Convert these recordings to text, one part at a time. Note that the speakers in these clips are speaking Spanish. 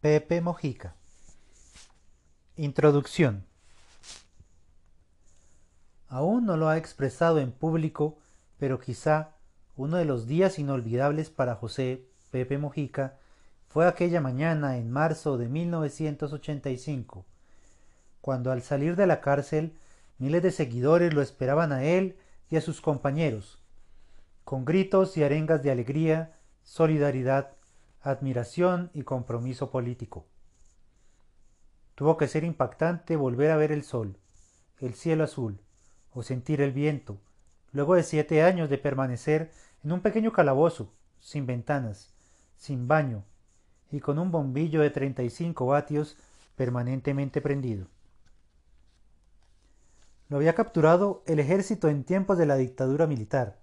Pepe Mojica. Introducción. Aún no lo ha expresado en público, pero quizá uno de los días inolvidables para José Pepe Mojica fue aquella mañana en marzo de 1985, cuando al salir de la cárcel miles de seguidores lo esperaban a él y a sus compañeros, con gritos y arengas de alegría, solidaridad, admiración y compromiso político. Tuvo que ser impactante volver a ver el sol, el cielo azul, o sentir el viento, luego de siete años de permanecer en un pequeño calabozo, sin ventanas, sin baño, y con un bombillo de treinta y cinco vatios permanentemente prendido. Lo había capturado el ejército en tiempos de la dictadura militar,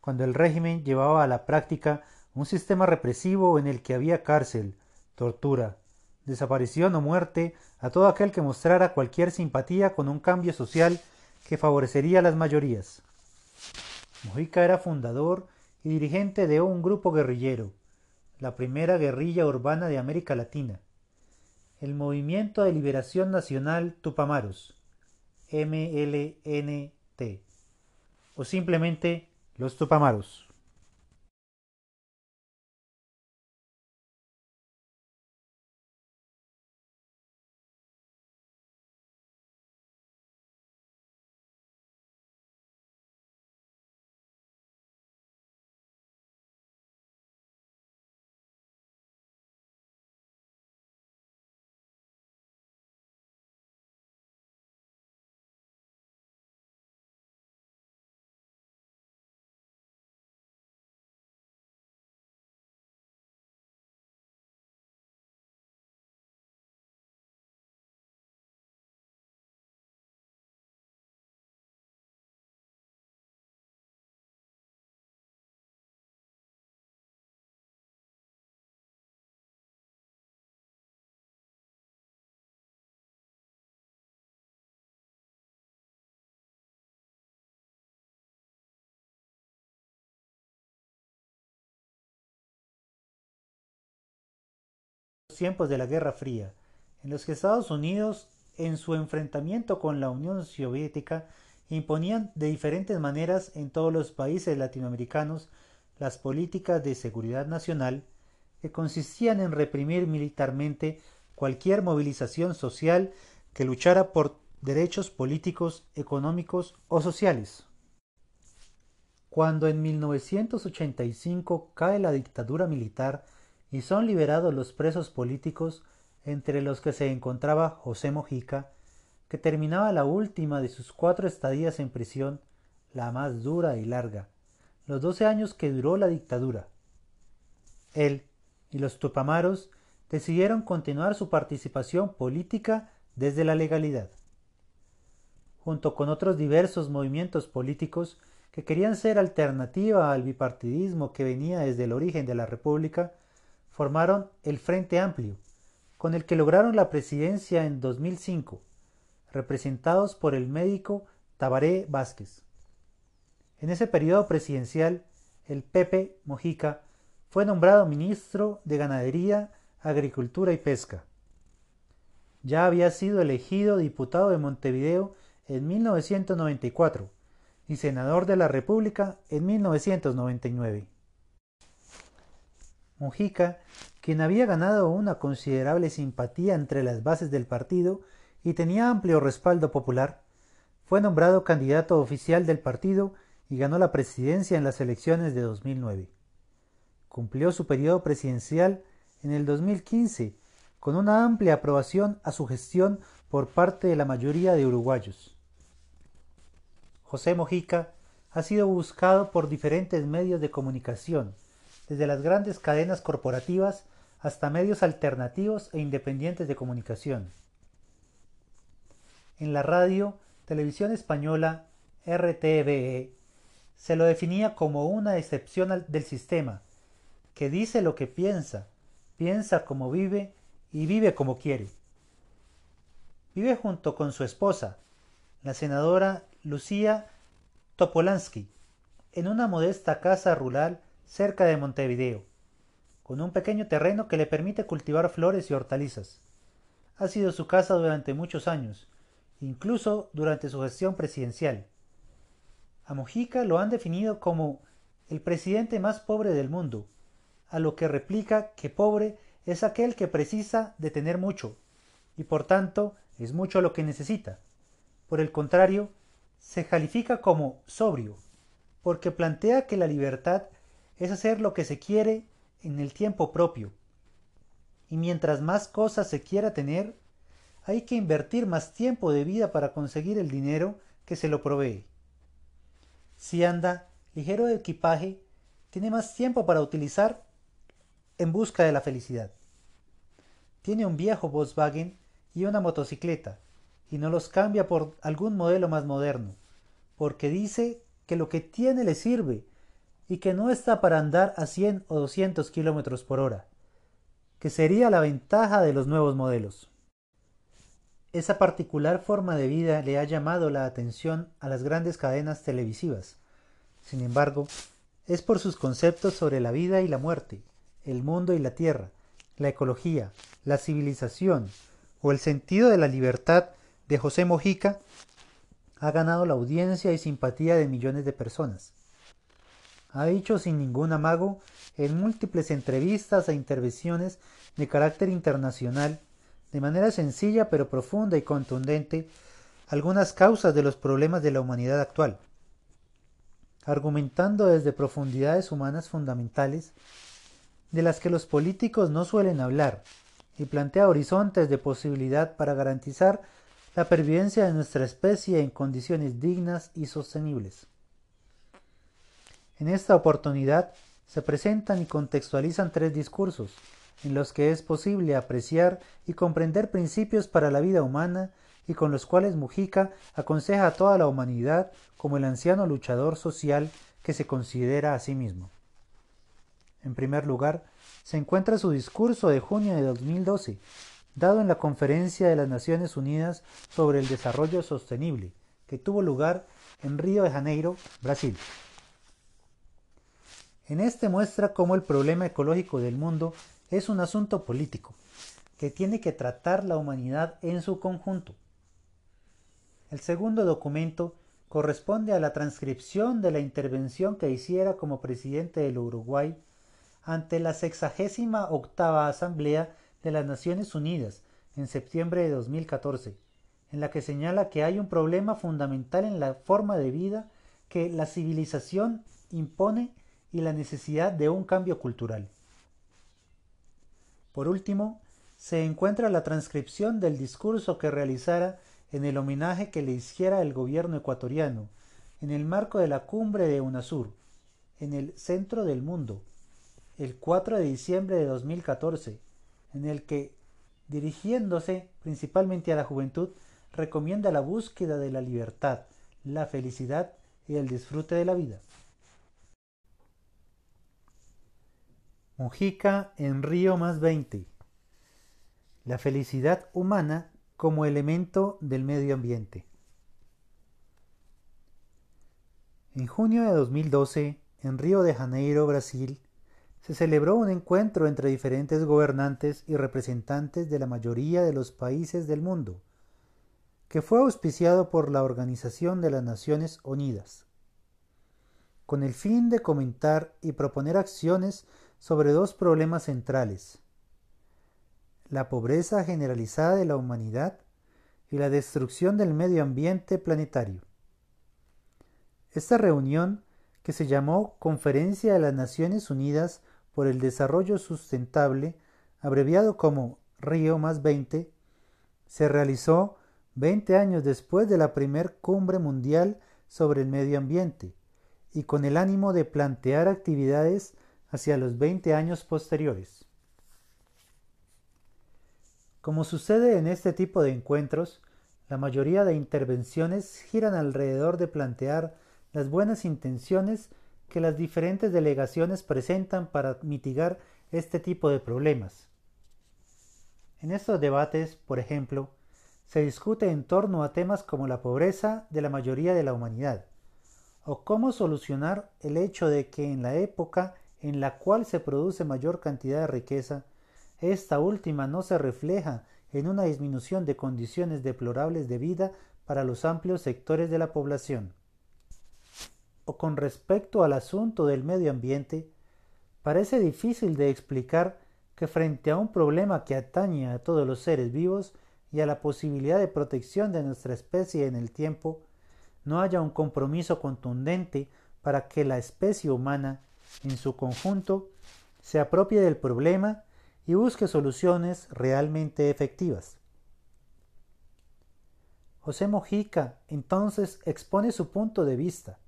cuando el régimen llevaba a la práctica un sistema represivo en el que había cárcel, tortura, desaparición o muerte a todo aquel que mostrara cualquier simpatía con un cambio social que favorecería a las mayorías. Mojica era fundador y dirigente de un grupo guerrillero, la primera guerrilla urbana de América Latina, el Movimiento de Liberación Nacional Tupamaros, MLNT, o simplemente los Tupamaros. Tiempos de la Guerra Fría, en los que Estados Unidos, en su enfrentamiento con la Unión Soviética, imponían de diferentes maneras en todos los países latinoamericanos las políticas de seguridad nacional que consistían en reprimir militarmente cualquier movilización social que luchara por derechos políticos, económicos o sociales. Cuando en 1985 cae la dictadura militar y son liberados los presos políticos entre los que se encontraba José Mojica, que terminaba la última de sus cuatro estadías en prisión, la más dura y larga, los doce años que duró la dictadura. Él y los tupamaros decidieron continuar su participación política desde la legalidad. Junto con otros diversos movimientos políticos que querían ser alternativa al bipartidismo que venía desde el origen de la República, formaron el Frente Amplio, con el que lograron la presidencia en 2005, representados por el médico Tabaré Vázquez. En ese periodo presidencial, el Pepe Mojica fue nombrado ministro de Ganadería, Agricultura y Pesca. Ya había sido elegido diputado de Montevideo en 1994 y senador de la República en 1999. Mujica, quien había ganado una considerable simpatía entre las bases del partido y tenía amplio respaldo popular, fue nombrado candidato oficial del partido y ganó la presidencia en las elecciones de 2009. Cumplió su periodo presidencial en el 2015 con una amplia aprobación a su gestión por parte de la mayoría de uruguayos. José Mojica ha sido buscado por diferentes medios de comunicación, desde las grandes cadenas corporativas hasta medios alternativos e independientes de comunicación. En la radio, televisión española, RTVE, se lo definía como una excepción del sistema, que dice lo que piensa, piensa como vive y vive como quiere. Vive junto con su esposa, la senadora Lucía Topolansky, en una modesta casa rural cerca de Montevideo. con un pequeño terreno que le permite cultivar flores y hortalizas. Ha sido su casa durante muchos años, incluso durante su gestión presidencial. A Mujica lo han definido como el presidente más pobre del mundo, a lo que replica que pobre es aquel que precisa de tener mucho, y por tanto es mucho lo que necesita. Por el contrario, se califica como sobrio, porque plantea que la libertad es hacer lo que se quiere en el tiempo propio. Y mientras más cosas se quiera tener, hay que invertir más tiempo de vida para conseguir el dinero que se lo provee. Si anda ligero de equipaje, tiene más tiempo para utilizar en busca de la felicidad. Tiene un viejo Volkswagen y una motocicleta, y no los cambia por algún modelo más moderno, porque dice que lo que tiene le sirve y que no está para andar a 100 o 200 kilómetros por hora, que sería la ventaja de los nuevos modelos. Esa particular forma de vida le ha llamado la atención a las grandes cadenas televisivas. Sin embargo, es por sus conceptos sobre la vida y la muerte, el mundo y la tierra, la ecología, la civilización o el sentido de la libertad de José Mojica ha ganado la audiencia y simpatía de millones de personas. Ha dicho sin ningún amago en múltiples entrevistas e intervenciones de carácter internacional, de manera sencilla pero profunda y contundente, algunas causas de los problemas de la humanidad actual, argumentando desde profundidades humanas fundamentales de las que los políticos no suelen hablar, y plantea horizontes de posibilidad para garantizar la pervivencia de nuestra especie en condiciones dignas y sostenibles. En esta oportunidad se presentan y contextualizan tres discursos, en los que es posible apreciar y comprender principios para la vida humana y con los cuales Mujica aconseja a toda la humanidad como el anciano luchador social que se considera a sí mismo. En primer lugar, se encuentra su discurso de junio de 2012, dado en la Conferencia de las Naciones Unidas sobre el Desarrollo Sostenible, que tuvo lugar en Río de Janeiro, Brasil. En este muestra cómo el problema ecológico del mundo es un asunto político, que tiene que tratar la humanidad en su conjunto. El segundo documento corresponde a la transcripción de la intervención que hiciera como presidente del Uruguay ante la sexagésima octava Asamblea de las Naciones Unidas en septiembre de 2014, en la que señala que hay un problema fundamental en la forma de vida que la civilización impone y la necesidad de un cambio cultural. Por último, se encuentra la transcripción del discurso que realizara en el homenaje que le hiciera el gobierno ecuatoriano en el marco de la cumbre de UNASUR, en el centro del mundo, el 4 de diciembre de 2014, en el que, dirigiéndose principalmente a la juventud, recomienda la búsqueda de la libertad, la felicidad y el disfrute de la vida. Mujica en Río más 20. La felicidad humana como elemento del medio ambiente. En junio de 2012, en Río de Janeiro, Brasil, se celebró un encuentro entre diferentes gobernantes y representantes de la mayoría de los países del mundo, que fue auspiciado por la Organización de las Naciones Unidas, con el fin de comentar y proponer acciones sobre dos problemas centrales, la pobreza generalizada de la humanidad y la destrucción del medio ambiente planetario. Esta reunión, que se llamó Conferencia de las Naciones Unidas por el Desarrollo Sustentable, abreviado como Río más 20, se realizó 20 años después de la primer cumbre mundial sobre el medio ambiente y con el ánimo de plantear actividades hacia los 20 años posteriores. Como sucede en este tipo de encuentros, la mayoría de intervenciones giran alrededor de plantear las buenas intenciones que las diferentes delegaciones presentan para mitigar este tipo de problemas. En estos debates, por ejemplo, se discute en torno a temas como la pobreza de la mayoría de la humanidad, o cómo solucionar el hecho de que en la época en la cual se produce mayor cantidad de riqueza, esta última no se refleja en una disminución de condiciones deplorables de vida para los amplios sectores de la población. O con respecto al asunto del medio ambiente, parece difícil de explicar que frente a un problema que atañe a todos los seres vivos y a la posibilidad de protección de nuestra especie en el tiempo, no haya un compromiso contundente para que la especie humana, en su conjunto, se apropie del problema y busque soluciones realmente efectivas. José Mojica entonces expone su punto de vista,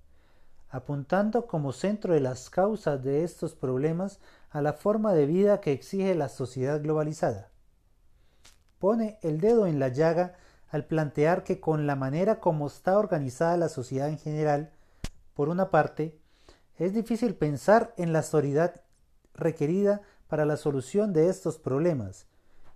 apuntando como centro de las causas de estos problemas a la forma de vida que exige la sociedad globalizada. Pone el dedo en la llaga al plantear que con la manera como está organizada la sociedad en general, por una parte, es difícil pensar en la autoridad requerida para la solución de estos problemas,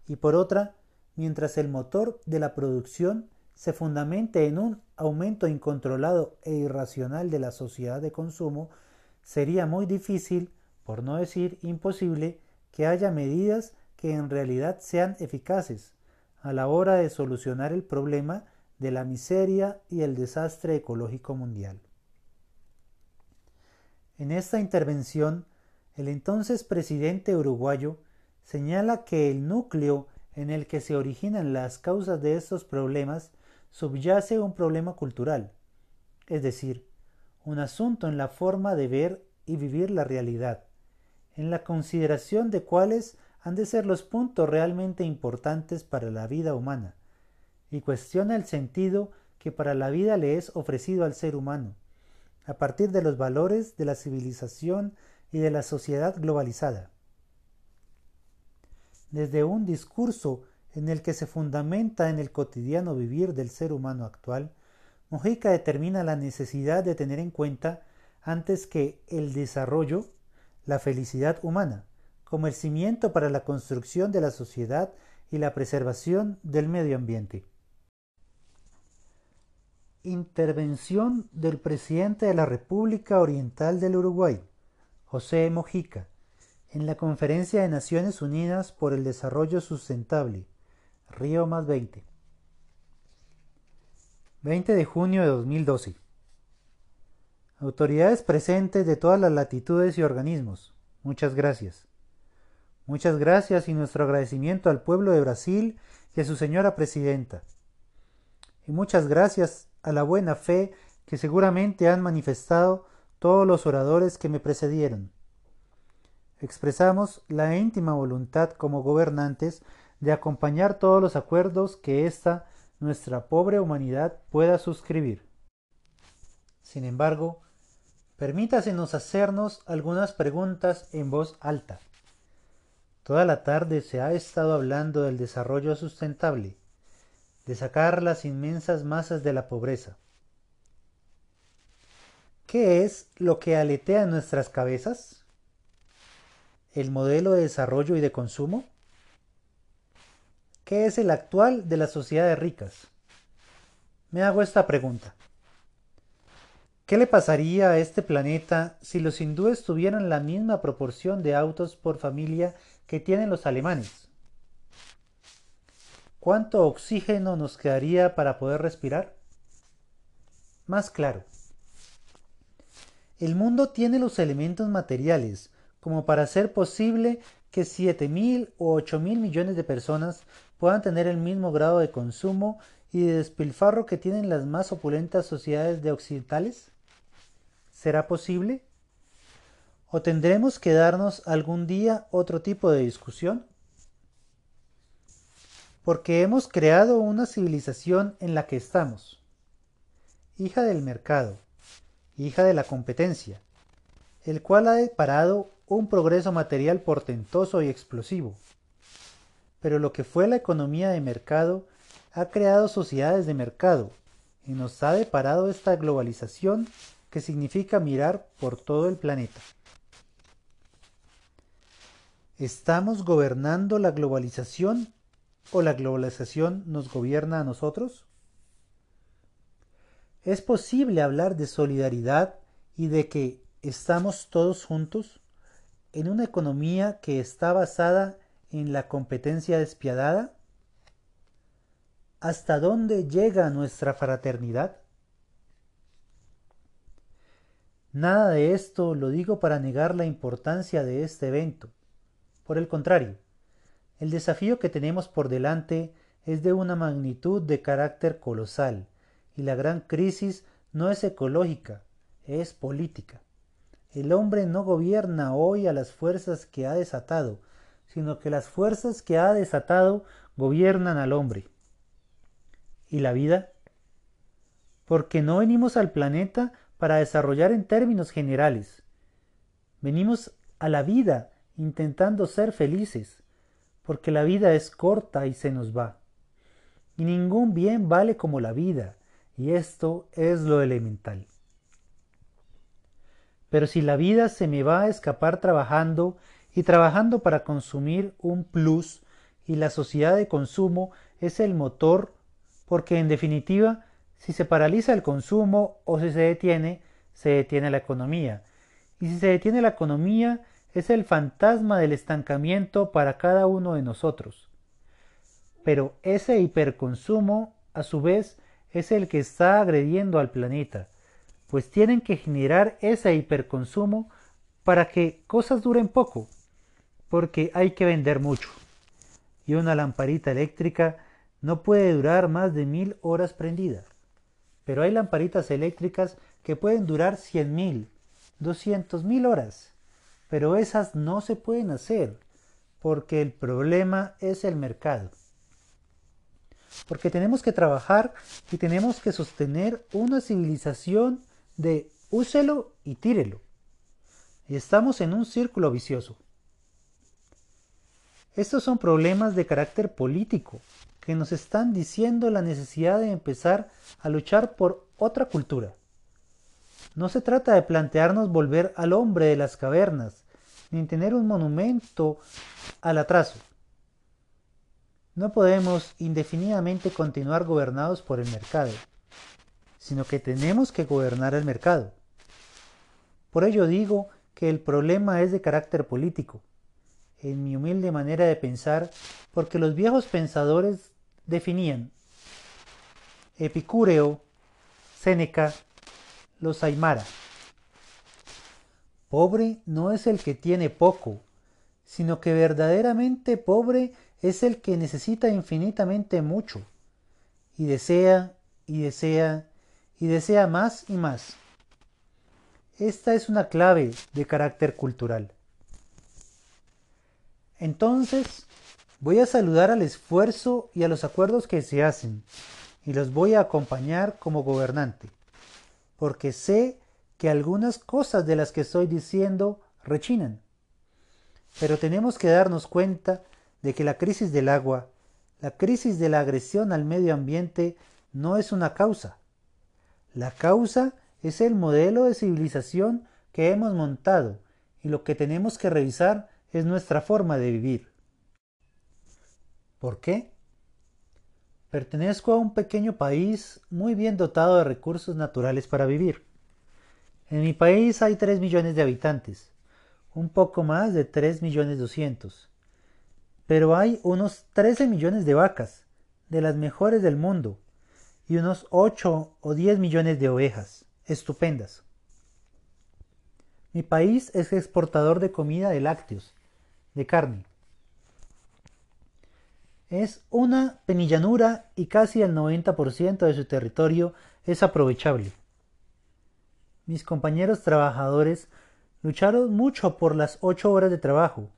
y por otra, mientras el motor de la producción se fundamente en un aumento incontrolado e irracional de la sociedad de consumo, sería muy difícil, por no decir imposible, que haya medidas que en realidad sean eficaces a la hora de solucionar el problema de la miseria y el desastre ecológico mundial. En esta intervención el entonces presidente uruguayo señala que el núcleo en el que se originan las causas de estos problemas subyace un problema cultural, es decir, un asunto en la forma de ver y vivir la realidad, en la consideración de cuáles han de ser los puntos realmente importantes para la vida humana, y cuestiona el sentido que para la vida le es ofrecido al ser humano, a partir de los valores de la civilización y de la sociedad globalizada. Desde un discurso en el que se fundamenta en el cotidiano vivir del ser humano actual, Mojica determina la necesidad de tener en cuenta, antes que el desarrollo, la felicidad humana, como el cimiento para la construcción de la sociedad y la preservación del medio ambiente. Intervención del presidente de la República Oriental del Uruguay. José Mojica, en la Conferencia de Naciones Unidas por el Desarrollo Sustentable, Río más 20. 20 de junio de 2012. Autoridades presentes de todas las latitudes y organismos, muchas gracias. Muchas gracias y nuestro agradecimiento al pueblo de Brasil y a su señora presidenta. Y muchas gracias a la buena fe que seguramente han manifestado todos los oradores que me precedieron. Expresamos la íntima voluntad como gobernantes de acompañar todos los acuerdos que esta nuestra pobre humanidad pueda suscribir. Sin embargo, permítasenos hacernos algunas preguntas en voz alta. Toda la tarde se ha estado hablando del desarrollo sustentable, de sacar las inmensas masas de la pobreza. ¿Qué es lo que aletea en nuestras cabezas? ¿El modelo de desarrollo y de consumo? ¿Qué es el actual de las sociedades ricas? Me hago esta pregunta. ¿Qué le pasaría a este planeta si los hindúes tuvieran la misma proporción de autos por familia que tienen los alemanes? ¿Cuánto oxígeno nos quedaría para poder respirar? Más claro, el mundo tiene los elementos materiales como para hacer posible que siete mil o ocho mil millones de personas puedan tener el mismo grado de consumo y de despilfarro que tienen las más opulentas sociedades de occidentales? ¿Será posible? ¿O tendremos que darnos algún día otro tipo de discusión? Porque hemos creado una civilización en la que estamos, hija del mercado, hija de la competencia, el cual ha deparado un progreso material portentoso y explosivo. Pero lo que fue la economía de mercado ha creado sociedades de mercado y nos ha deparado esta globalización que significa mirar por todo el planeta. ¿Estamos gobernando la globalización o la globalización nos gobierna a nosotros? ¿Es posible hablar de solidaridad y de que estamos todos juntos? en una economía que está basada en la competencia despiadada? ¿Hasta dónde llega nuestra fraternidad? Nada de esto lo digo para negar la importancia de este evento. Por el contrario, el desafío que tenemos por delante es de una magnitud de carácter colosal, y la gran crisis no es ecológica, es política. El hombre no gobierna hoy a las fuerzas que ha desatado, sino que las fuerzas que ha desatado gobiernan al hombre. ¿Y la vida? Porque no venimos al planeta para desarrollar en términos generales. Venimos a la vida intentando ser felices, porque la vida es corta y se nos va. Y ningún bien vale como la vida, y esto es lo elemental. Pero si la vida se me va a escapar trabajando y trabajando para consumir un plus, y la sociedad de consumo es el motor, porque en definitiva si se paraliza el consumo o si se detiene, se detiene la economía. Y si se detiene la economía, es el fantasma del estancamiento para cada uno de nosotros. Pero ese hiperconsumo, a su vez, es el que está agrediendo al planeta, pues tienen que generar ese hiperconsumo para que cosas duren poco, porque hay que vender mucho. Y una lamparita eléctrica no puede durar más de mil horas prendida pero hay lamparitas eléctricas que pueden durar 100.000, 200.000 horas, pero esas no se pueden hacer porque el problema es el mercado. Porque tenemos que trabajar y tenemos que sostener una civilización de úselo y tírelo. Y estamos en un círculo vicioso. Estos son problemas de carácter político que nos están diciendo la necesidad de empezar a luchar por otra cultura. No se trata de plantearnos volver al hombre de las cavernas, ni tener un monumento al atraso. No podemos indefinidamente continuar gobernados por el mercado, sino que tenemos que gobernar el mercado. Por ello digo que el problema es de carácter político, en mi humilde manera de pensar, porque los viejos pensadores definían Epicúreo, Séneca, los Aymara. Pobre no es el que tiene poco, sino que verdaderamente pobre es el que necesita infinitamente mucho, y desea, y desea, y desea más y más. Esta es una clave de carácter cultural. Entonces, Voy a saludar al esfuerzo y a los acuerdos que se hacen y los voy a acompañar como gobernante, porque sé que algunas cosas de las que estoy diciendo rechinan. Pero tenemos que darnos cuenta de que la crisis del agua, la crisis de la agresión al medio ambiente no es una causa. La causa es el modelo de civilización que hemos montado y lo que tenemos que revisar es nuestra forma de vivir. ¿Por qué? Pertenezco a un pequeño país muy bien dotado de recursos naturales para vivir. En mi país hay 3 millones de habitantes, un poco más de 3 millones 200. Pero hay unos 13 millones de vacas, de las mejores del mundo, y unos 8 o 10 millones de ovejas, estupendas. Mi país es exportador de comida de lácteos, de carne, es una penillanura y casi el 90% de su territorio es aprovechable. Mis compañeros trabajadores lucharon mucho por las ocho horas de trabajo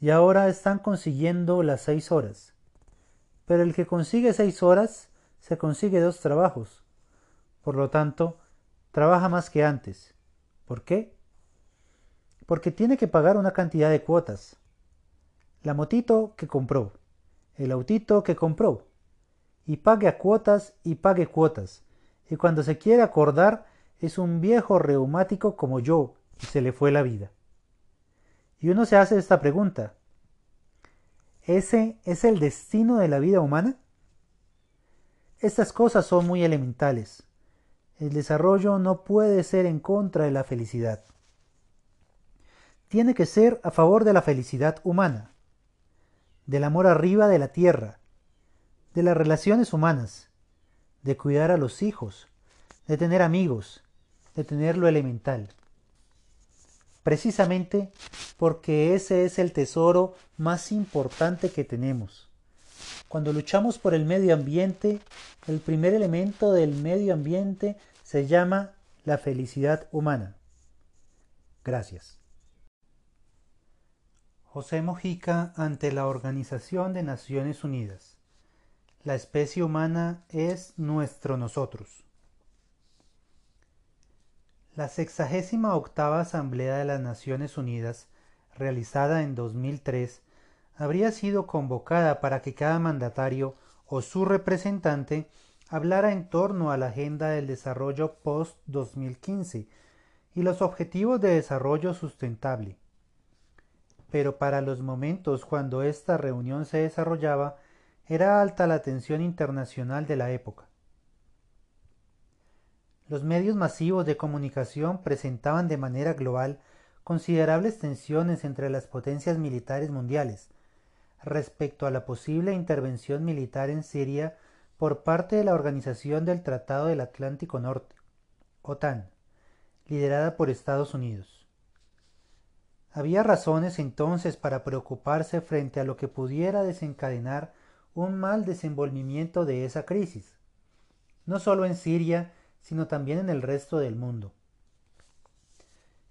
y ahora están consiguiendo las seis horas. Pero el que consigue seis horas se consigue dos trabajos. Por lo tanto, trabaja más que antes. ¿Por qué? Porque tiene que pagar una cantidad de cuotas. La motito que compró, el autito que compró. Y pague a cuotas y pague cuotas. Y cuando se quiere acordar es un viejo reumático como yo y se le fue la vida. Y uno se hace esta pregunta. ¿Ese es el destino de la vida humana? Estas cosas son muy elementales. El desarrollo no puede ser en contra de la felicidad. tiene que ser a favor de la felicidad humana, del amor arriba de la tierra, de las relaciones humanas, de cuidar a los hijos, de tener amigos, de tener lo elemental. Precisamente porque ese es el tesoro más importante que tenemos. Cuando luchamos por el medio ambiente, el primer elemento del medio ambiente se llama la felicidad humana. Gracias. José Mojica ante la Organización de Naciones Unidas. La especie humana es nuestro nosotros. La sexagésima octava Asamblea de las Naciones Unidas, realizada en 2003, habría sido convocada para que cada mandatario o su representante hablara en torno a la agenda del desarrollo post-2015 y los objetivos de desarrollo sustentable pero para los momentos cuando esta reunión se desarrollaba era alta la atención internacional de la época. Los medios masivos de comunicación presentaban de manera global considerables tensiones entre las potencias militares mundiales respecto a la posible intervención militar en Siria por parte de la Organización del Tratado del Atlántico Norte, OTAN, liderada por Estados Unidos. Había razones entonces para preocuparse frente a lo que pudiera desencadenar un mal desenvolvimiento de esa crisis, no solo en Siria, sino también en el resto del mundo.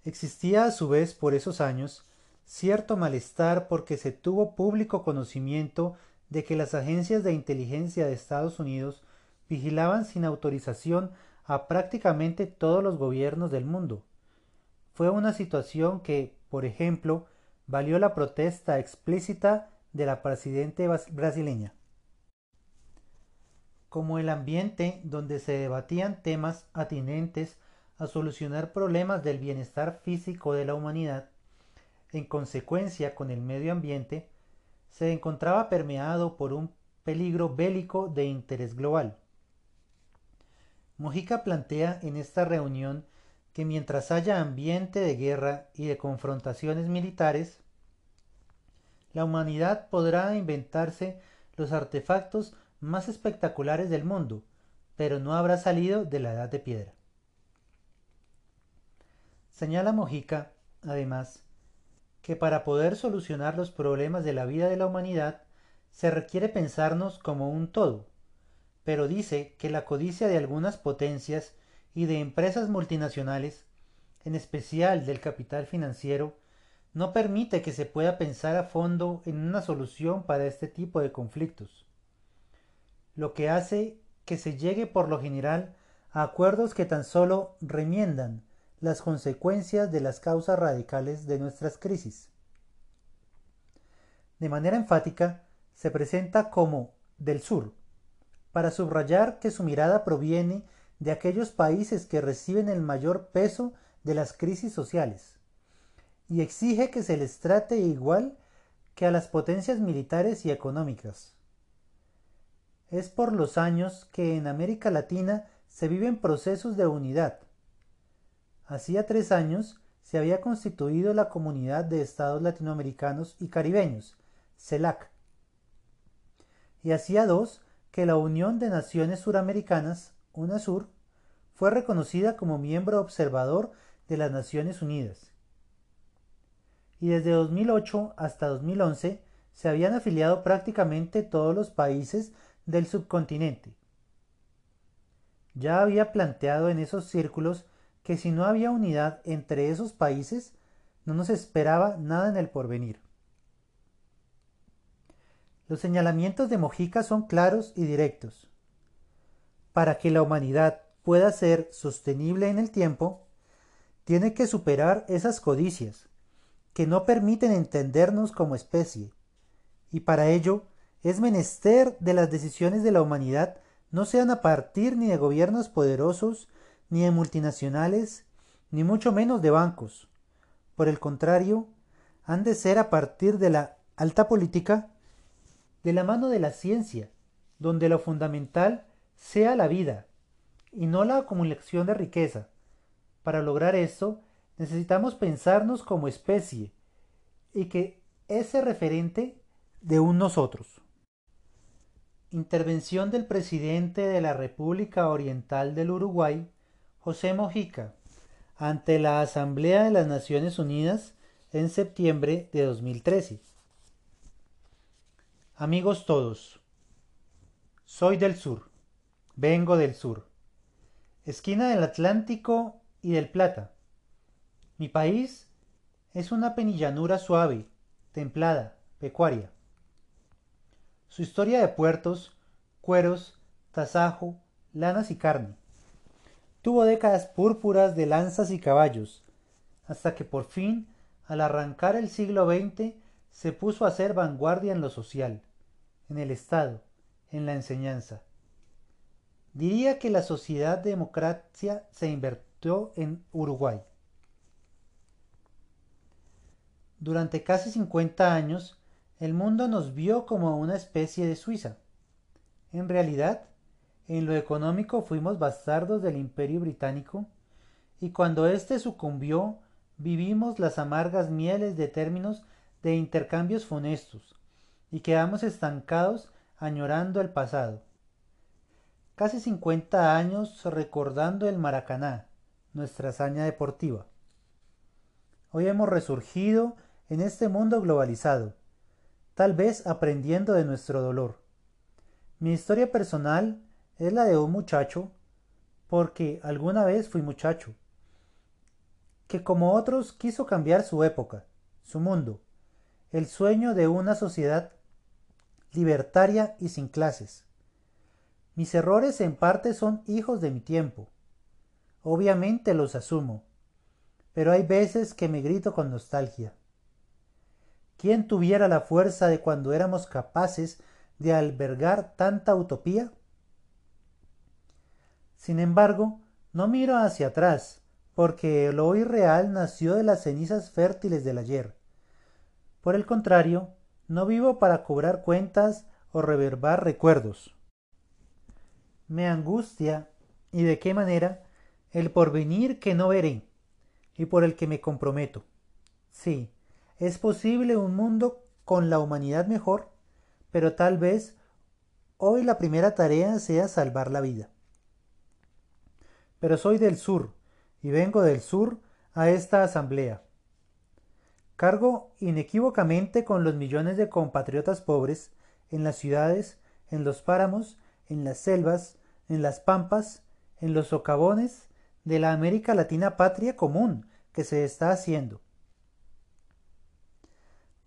Existía a su vez por esos años cierto malestar porque se tuvo público conocimiento de que las agencias de inteligencia de Estados Unidos vigilaban sin autorización a prácticamente todos los gobiernos del mundo. Fue una situación que, por ejemplo, valió la protesta explícita de la presidente brasileña. Como el ambiente donde se debatían temas atinentes a solucionar problemas del bienestar físico de la humanidad, en consecuencia con el medio ambiente, se encontraba permeado por un peligro bélico de interés global. Mojica plantea en esta reunión que mientras haya ambiente de guerra y de confrontaciones militares, la humanidad podrá inventarse los artefactos más espectaculares del mundo, pero no habrá salido de la edad de piedra. Señala Mojica, además, que para poder solucionar los problemas de la vida de la humanidad se requiere pensarnos como un todo, pero dice que la codicia de algunas potencias y de empresas multinacionales, en especial del capital financiero, no permite que se pueda pensar a fondo en una solución para este tipo de conflictos, lo que hace que se llegue por lo general a acuerdos que tan solo remiendan las consecuencias de las causas radicales de nuestras crisis. De manera enfática, se presenta como del sur, para subrayar que su mirada proviene de aquellos países que reciben el mayor peso de las crisis sociales y exige que se les trate igual que a las potencias militares y económicas. Es por los años que en América Latina se viven procesos de unidad. Hacía tres años se había constituido la Comunidad de Estados Latinoamericanos y Caribeños, CELAC, y hacía dos que la Unión de Naciones Suramericanas UNASUR, fue reconocida como miembro observador de las Naciones Unidas. Y desde 2008 hasta 2011 se habían afiliado prácticamente todos los países del subcontinente. Ya había planteado en esos círculos que si no había unidad entre esos países, no nos esperaba nada en el porvenir. Los señalamientos de Mojica son claros y directos para que la humanidad pueda ser sostenible en el tiempo, tiene que superar esas codicias que no permiten entendernos como especie, y para ello es menester de las decisiones de la humanidad no sean a partir ni de gobiernos poderosos, ni de multinacionales, ni mucho menos de bancos. Por el contrario, han de ser a partir de la alta política, de la mano de la ciencia, donde lo fundamental sea la vida y no la acumulación de riqueza. Para lograr esto, necesitamos pensarnos como especie y que ese referente de un nosotros. Intervención del presidente de la República Oriental del Uruguay, José Mojica, ante la Asamblea de las Naciones Unidas en septiembre de 2013. Amigos todos, soy del sur, vengo del sur, esquina del Atlántico y del Plata. Mi país es una penillanura suave, templada, pecuaria. Su historia de puertos, cueros, tasajo, lanas y carne. Tuvo décadas púrpuras de lanzas y caballos, hasta que por fin, al arrancar el siglo XX, se puso a hacer vanguardia en lo social, en el Estado, en la enseñanza. Diría que la sociedad democracia se invirtió en Uruguay. Durante casi 50 años, el mundo nos vio como una especie de Suiza. En realidad, en lo económico fuimos bastardos del imperio británico, y cuando éste sucumbió, vivimos las amargas mieles de términos de intercambios funestos, y quedamos estancados añorando el pasado. Casi cincuenta años recordando el Maracaná, nuestra hazaña deportiva. Hoy hemos resurgido en este mundo globalizado, tal vez aprendiendo de nuestro dolor. Mi historia personal es la de un muchacho, porque alguna vez fui muchacho, que como otros quiso cambiar su época, su mundo, el sueño de una sociedad libertaria y sin clases. Mis errores en parte son hijos de mi tiempo. Obviamente los asumo, pero hay veces que me grito con nostalgia. ¿Quién tuviera la fuerza de cuando éramos capaces de albergar tanta utopía? Sin embargo, no miro hacia atrás, porque lo hoy real nació de las cenizas fértiles del ayer. Por el contrario, no vivo para cobrar cuentas o reverbar recuerdos. Me angustia, y de qué manera, el porvenir que no veré, y por el que me comprometo. Sí, es posible un mundo con la humanidad mejor, pero tal vez hoy la primera tarea sea salvar la vida. Pero soy del sur y vengo del sur a esta asamblea. Cargo inequívocamente con los millones de compatriotas pobres en las ciudades, en los páramos, en las selvas, en las pampas, en los socavones de la América Latina patria común que se está haciendo.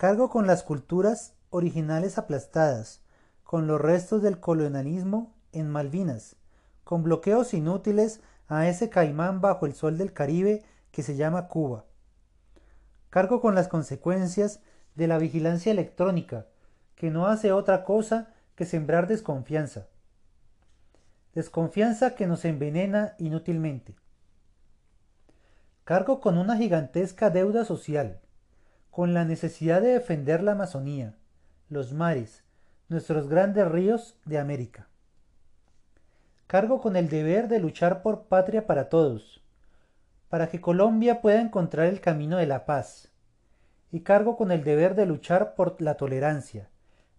Cargo con las culturas originales aplastadas, con los restos del colonialismo en Malvinas, con bloqueos inútiles a ese caimán bajo el sol del Caribe que se llama Cuba. Cargo con las consecuencias de la vigilancia electrónica, que no hace otra cosa que sembrar desconfianza. Desconfianza que nos envenena inútilmente. Cargo con una gigantesca deuda social, con la necesidad de defender la Amazonía, los mares, nuestros grandes ríos de América. Cargo con el deber de luchar por patria para todos, para que Colombia pueda encontrar el camino de la paz, y cargo con el deber de luchar por la tolerancia,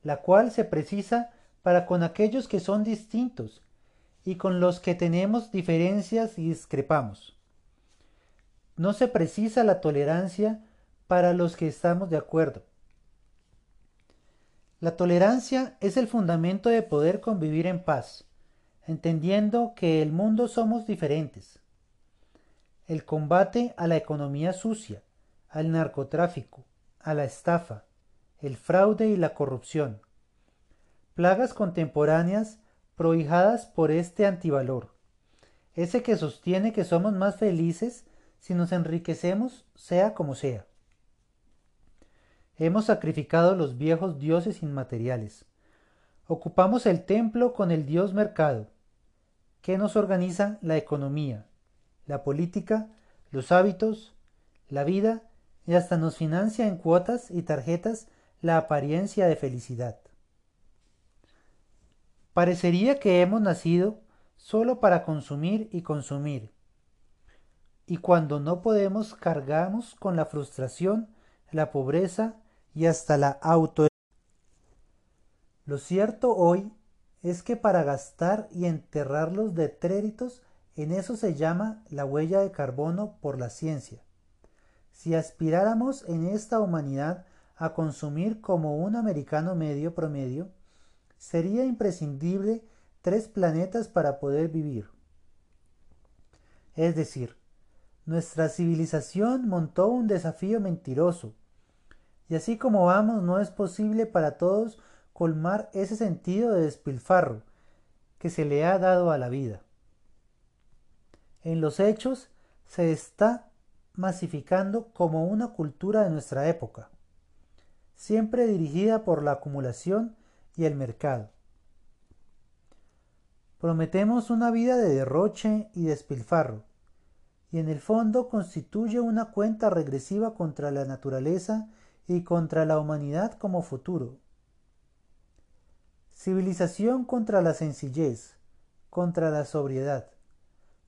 la cual se precisa para con aquellos que son distintos y con los que tenemos diferencias y discrepamos. No se precisa la tolerancia para los que estamos de acuerdo. La tolerancia es el fundamento de poder convivir en paz, entendiendo que el mundo somos diferentes. El combate a la economía sucia, al narcotráfico, a la estafa, el fraude y la corrupción. Plagas contemporáneas prohijadas por este antivalor, ese que sostiene que somos más felices si nos enriquecemos sea como sea. Hemos sacrificado los viejos dioses inmateriales. Ocupamos el templo con el dios mercado, que nos organiza la economía, la política, los hábitos, la vida y hasta nos financia en cuotas y tarjetas la apariencia de felicidad. Parecería que hemos nacido solo para consumir y consumir. y cuando no podemos cargamos con la frustración, la pobreza y hasta la auto. Lo cierto hoy es que para gastar y enterrar los detéritos, en eso se llama la huella de carbono por la ciencia. Si aspiráramos en esta humanidad a consumir como un americano medio promedio, sería imprescindible tres planetas para poder vivir. Es decir, nuestra civilización montó un desafío mentiroso, y así como vamos no es posible para todos colmar ese sentido de despilfarro que se le ha dado a la vida. En los hechos se está masificando como una cultura de nuestra época, siempre dirigida por la acumulación y el mercado. Prometemos una vida de derroche y despilfarro, y en el fondo constituye una cuenta regresiva contra la naturaleza y contra la humanidad como futuro. Civilización contra la sencillez, contra la sobriedad,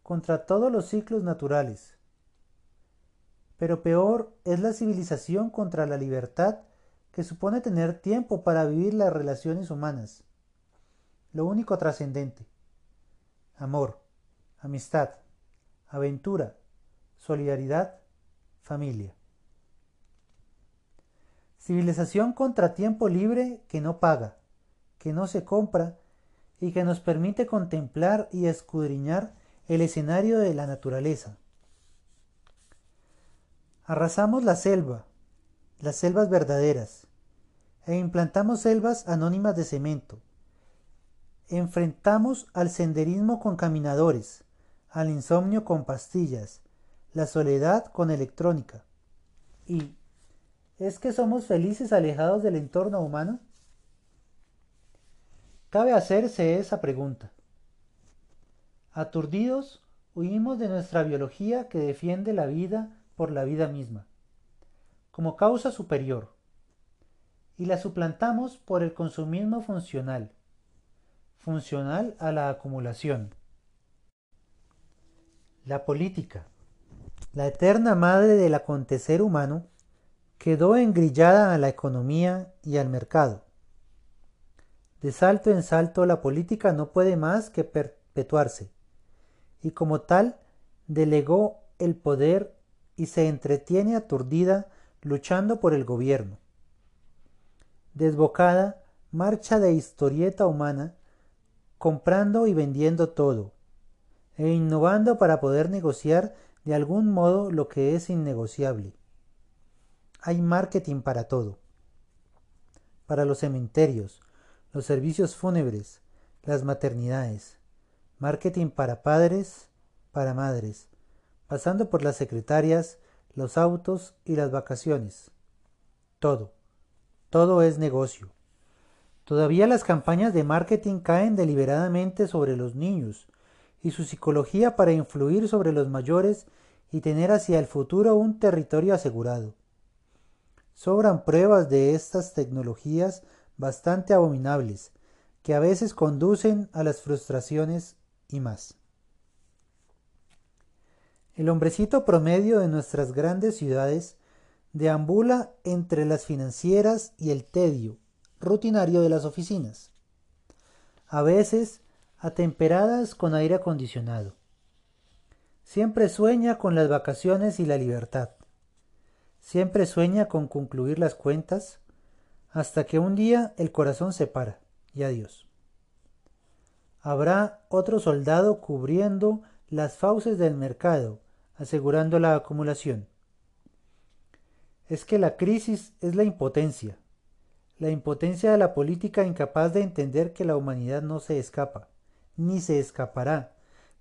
contra todos los ciclos naturales. Pero peor es la civilización contra la libertad que supone tener tiempo para vivir las relaciones humanas. Lo único trascendente. Amor, amistad, aventura, solidaridad, familia. Civilización contra tiempo libre que no paga, que no se compra y que nos permite contemplar y escudriñar el escenario de la naturaleza. Arrasamos la selva, las selvas verdaderas, e implantamos selvas anónimas de cemento. Enfrentamos al senderismo con caminadores, al insomnio con pastillas, la soledad con electrónica. ¿Y es que somos felices alejados del entorno humano? Cabe hacerse esa pregunta. Aturdidos, huimos de nuestra biología que defiende la vida por la vida misma, como causa superior, y la suplantamos por el consumismo funcional, funcional a la acumulación. La política, la eterna madre del acontecer humano, quedó engrillada a la economía y al mercado de salto en salto la política no puede más que perpetuarse, y como tal delegó el poder y se entretiene aturdida luchando por el gobierno. Desbocada, marcha de historieta humana, comprando y vendiendo todo, e innovando para poder negociar de algún modo lo que es innegociable. Hay marketing para todo. Para los cementerios, los servicios fúnebres, las maternidades, marketing para padres, para madres, pasando por las secretarias, los autos y las vacaciones. Todo, todo es negocio. Todavía las campañas de marketing caen deliberadamente sobre los niños y su psicología para influir sobre los mayores y tener hacia el futuro un territorio asegurado. Sobran pruebas de estas tecnologías bastante abominables, que a veces conducen a las frustraciones y más. El hombrecito promedio de nuestras grandes ciudades deambula entre las financieras y el tedio rutinario de las oficinas, a veces atemperadas con aire acondicionado. Siempre sueña con las vacaciones y la libertad. Siempre sueña con concluir las cuentas, hasta que un día el corazón se para y adiós. Habrá otro soldado cubriendo las fauces del mercado, asegurando la acumulación. Es que la crisis es la impotencia, la impotencia de la política incapaz de entender que la humanidad no se escapa, ni se escapará,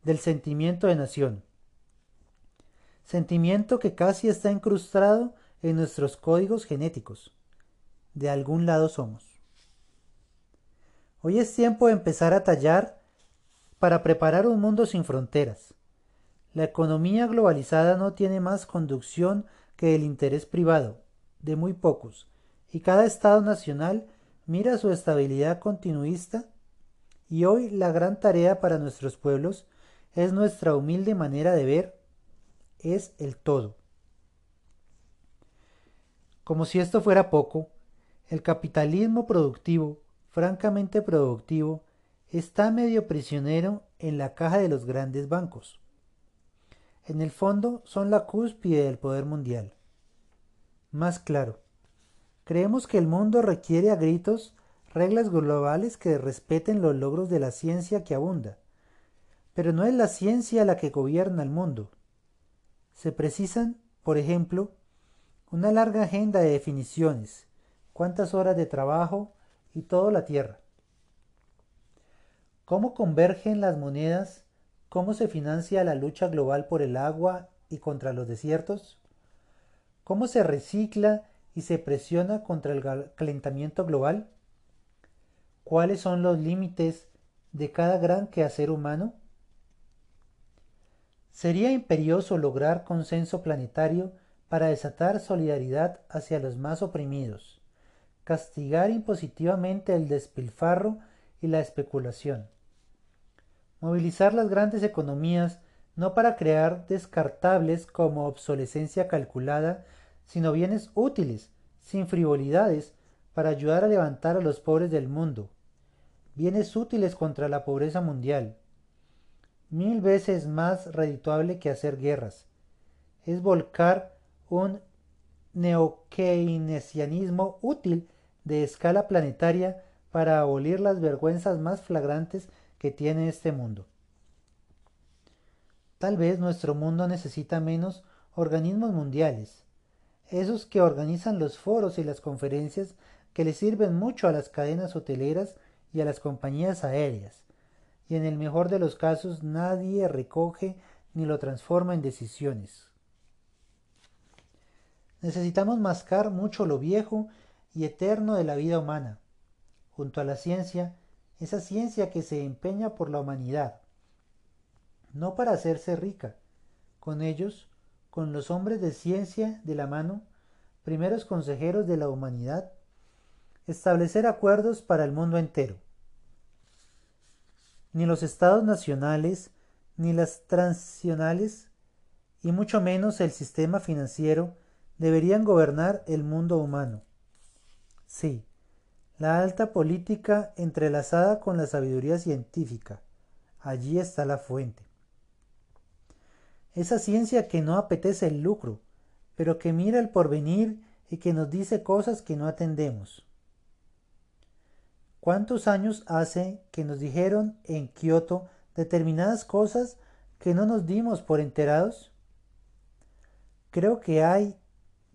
del sentimiento de nación. Sentimiento que casi está incrustado en nuestros códigos genéticos de algún lado somos. Hoy es tiempo de empezar a tallar para preparar un mundo sin fronteras. La economía globalizada no tiene más conducción que el interés privado, de muy pocos, y cada Estado nacional mira su estabilidad continuista, y hoy la gran tarea para nuestros pueblos es nuestra humilde manera de ver es el todo. Como si esto fuera poco, el capitalismo productivo, francamente productivo, está medio prisionero en la caja de los grandes bancos. En el fondo son la cúspide del poder mundial. Más claro, creemos que el mundo requiere a gritos reglas globales que respeten los logros de la ciencia que abunda. Pero no es la ciencia la que gobierna el mundo. Se precisan, por ejemplo, una larga agenda de definiciones, cuántas horas de trabajo y toda la tierra. ¿Cómo convergen las monedas? ¿Cómo se financia la lucha global por el agua y contra los desiertos? ¿Cómo se recicla y se presiona contra el calentamiento global? ¿Cuáles son los límites de cada gran quehacer humano? Sería imperioso lograr consenso planetario para desatar solidaridad hacia los más oprimidos, castigar impositivamente el despilfarro y la especulación, movilizar las grandes economías no para crear descartables como obsolescencia calculada, sino bienes útiles, sin frivolidades, para ayudar a levantar a los pobres del mundo, bienes útiles contra la pobreza mundial. Mil veces más redituable que hacer guerras. Es volcar un neokeynesianismo útil de escala planetaria para abolir las vergüenzas más flagrantes que tiene este mundo. Tal vez nuestro mundo necesita menos organismos mundiales, esos que organizan los foros y las conferencias que le sirven mucho a las cadenas hoteleras y a las compañías aéreas, y en el mejor de los casos nadie recoge ni lo transforma en decisiones. Necesitamos mascar mucho lo viejo y eterno de la vida humana, junto a la ciencia, esa ciencia que se empeña por la humanidad, no para hacerse rica, con ellos, con los hombres de ciencia de la mano, primeros consejeros de la humanidad, establecer acuerdos para el mundo entero. Ni los estados nacionales, ni las transnacionales, y mucho menos el sistema financiero, deberían gobernar el mundo humano. Sí, la alta política entrelazada con la sabiduría científica. Allí está la fuente. Esa ciencia que no apetece el lucro, pero que mira el porvenir y que nos dice cosas que no atendemos. ¿Cuántos años hace que nos dijeron en Kioto determinadas cosas que no nos dimos por enterados? Creo que hay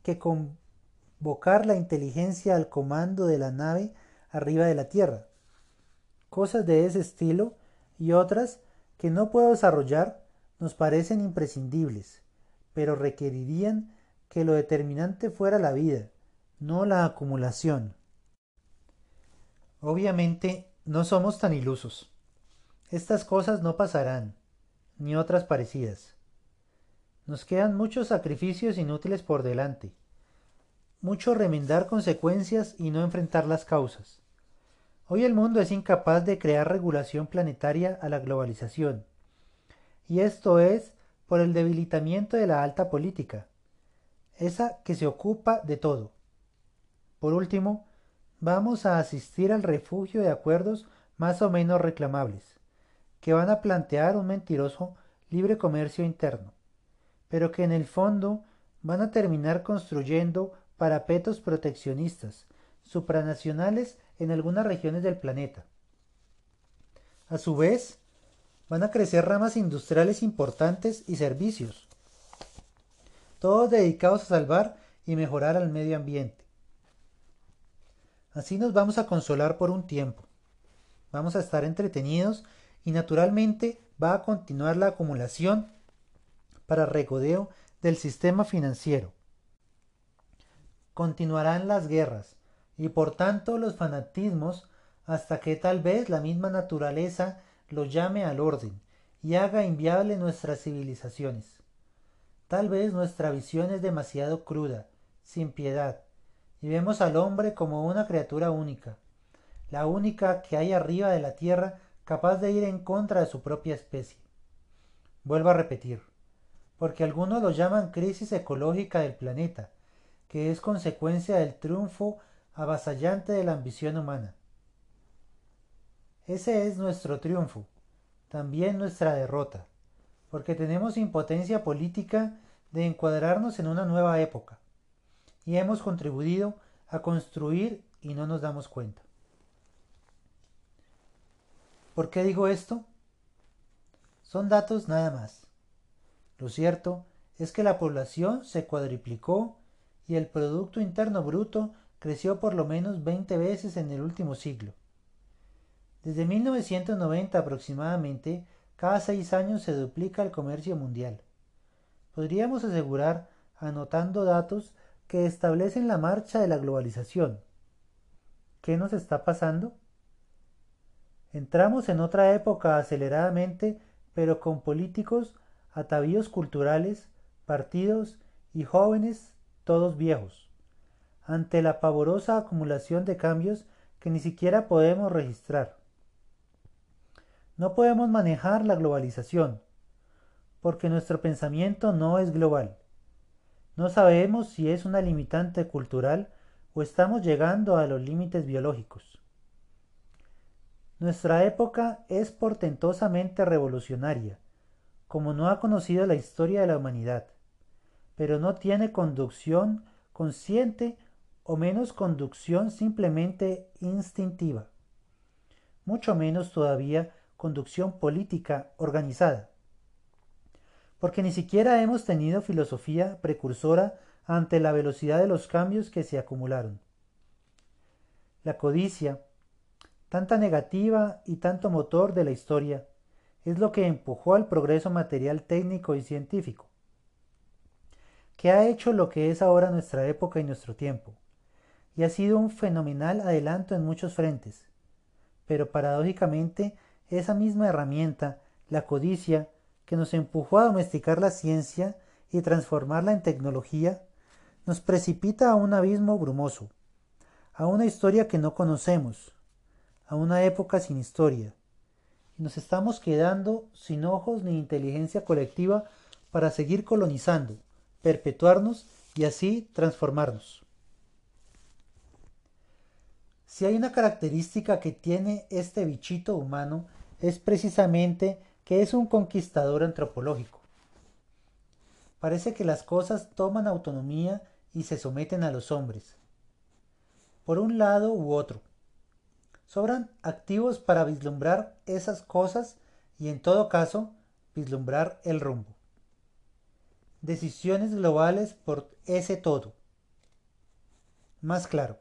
que convocar la inteligencia al comando de la nave arriba de la Tierra. Cosas de ese estilo y otras que no puedo desarrollar nos parecen imprescindibles, pero requerirían que lo determinante fuera la vida, no la acumulación. Obviamente no somos tan ilusos. Estas cosas no pasarán, ni otras parecidas. Nos quedan muchos sacrificios inútiles por delante, mucho remendar consecuencias y no enfrentar las causas. Hoy el mundo es incapaz de crear regulación planetaria a la globalización, y esto es por el debilitamiento de la alta política, esa que se ocupa de todo. Por último, vamos a asistir al refugio de acuerdos más o menos reclamables, que van a plantear un mentiroso libre comercio interno, pero que en el fondo van a terminar construyendo parapetos proteccionistas, supranacionales en algunas regiones del planeta. A su vez, van a crecer ramas industriales importantes y servicios, todos dedicados a salvar y mejorar al medio ambiente. Así nos vamos a consolar por un tiempo. Vamos a estar entretenidos y naturalmente va a continuar la acumulación para regodeo del sistema financiero. Continuarán las guerras y por tanto los fanatismos hasta que tal vez la misma naturaleza lo llame al orden y haga inviable nuestras civilizaciones. Tal vez nuestra visión es demasiado cruda, sin piedad, y vemos al hombre como una criatura única, la única que hay arriba de la tierra capaz de ir en contra de su propia especie. Vuelvo a repetir, porque algunos lo llaman crisis ecológica del planeta, que es consecuencia del triunfo avasallante de la ambición humana. Ese es nuestro triunfo, también nuestra derrota, porque tenemos impotencia política de encuadrarnos en una nueva época, y hemos contribuido a construir y no nos damos cuenta. ¿Por qué digo esto? Son datos nada más. Lo cierto es que la población se cuadriplicó y el Producto Interno Bruto creció por lo menos 20 veces en el último siglo. Desde 1990 aproximadamente, cada seis años se duplica el comercio mundial. Podríamos asegurar, anotando datos, que establecen la marcha de la globalización. ¿Qué nos está pasando? Entramos en otra época aceleradamente, pero con políticos, atavíos culturales, partidos y jóvenes, todos viejos, ante la pavorosa acumulación de cambios que ni siquiera podemos registrar. No podemos manejar la globalización, porque nuestro pensamiento no es global. No sabemos si es una limitante cultural o estamos llegando a los límites biológicos. Nuestra época es portentosamente revolucionaria, como no ha conocido la historia de la humanidad, pero no tiene conducción consciente o menos conducción simplemente instintiva, mucho menos todavía conducción política organizada, porque ni siquiera hemos tenido filosofía precursora ante la velocidad de los cambios que se acumularon. La codicia, tanta negativa y tanto motor de la historia, es lo que empujó al progreso material técnico y científico, que ha hecho lo que es ahora nuestra época y nuestro tiempo, y ha sido un fenomenal adelanto en muchos frentes. Pero paradójicamente, esa misma herramienta, la codicia, que nos empujó a domesticar la ciencia y transformarla en tecnología, nos precipita a un abismo brumoso, a una historia que no conocemos, a una época sin historia. Y nos estamos quedando sin ojos ni inteligencia colectiva para seguir colonizando, perpetuarnos y así transformarnos. Si hay una característica que tiene este bichito humano es precisamente es un conquistador antropológico. Parece que las cosas toman autonomía y se someten a los hombres, por un lado u otro. Sobran activos para vislumbrar esas cosas y en todo caso vislumbrar el rumbo. Decisiones globales por ese todo. Más claro.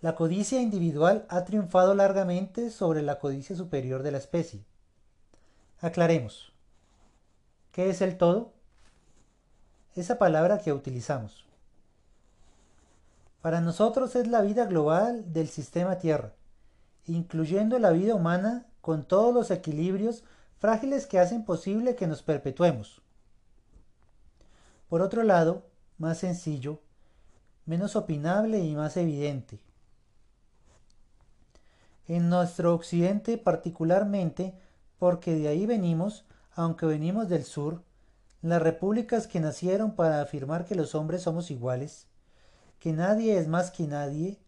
La codicia individual ha triunfado largamente sobre la codicia superior de la especie. Aclaremos. ¿Qué es el todo? Esa palabra que utilizamos. Para nosotros es la vida global del sistema Tierra, incluyendo la vida humana con todos los equilibrios frágiles que hacen posible que nos perpetuemos. Por otro lado, más sencillo, menos opinable y más evidente. En nuestro occidente particularmente, porque de ahí venimos, aunque venimos del sur, las repúblicas que nacieron para afirmar que los hombres somos iguales, que nadie es más que nadie,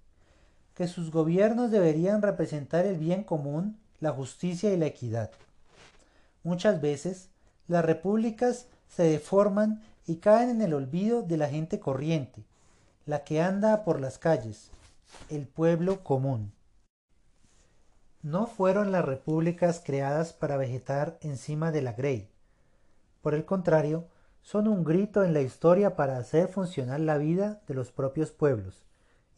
que sus gobiernos deberían representar el bien común, la justicia y la equidad. Muchas veces las repúblicas se deforman y caen en el olvido de la gente corriente, la que anda por las calles, el pueblo común. No fueron las repúblicas creadas para vegetar encima de la grey. Por el contrario, son un grito en la historia para hacer funcionar la vida de los propios pueblos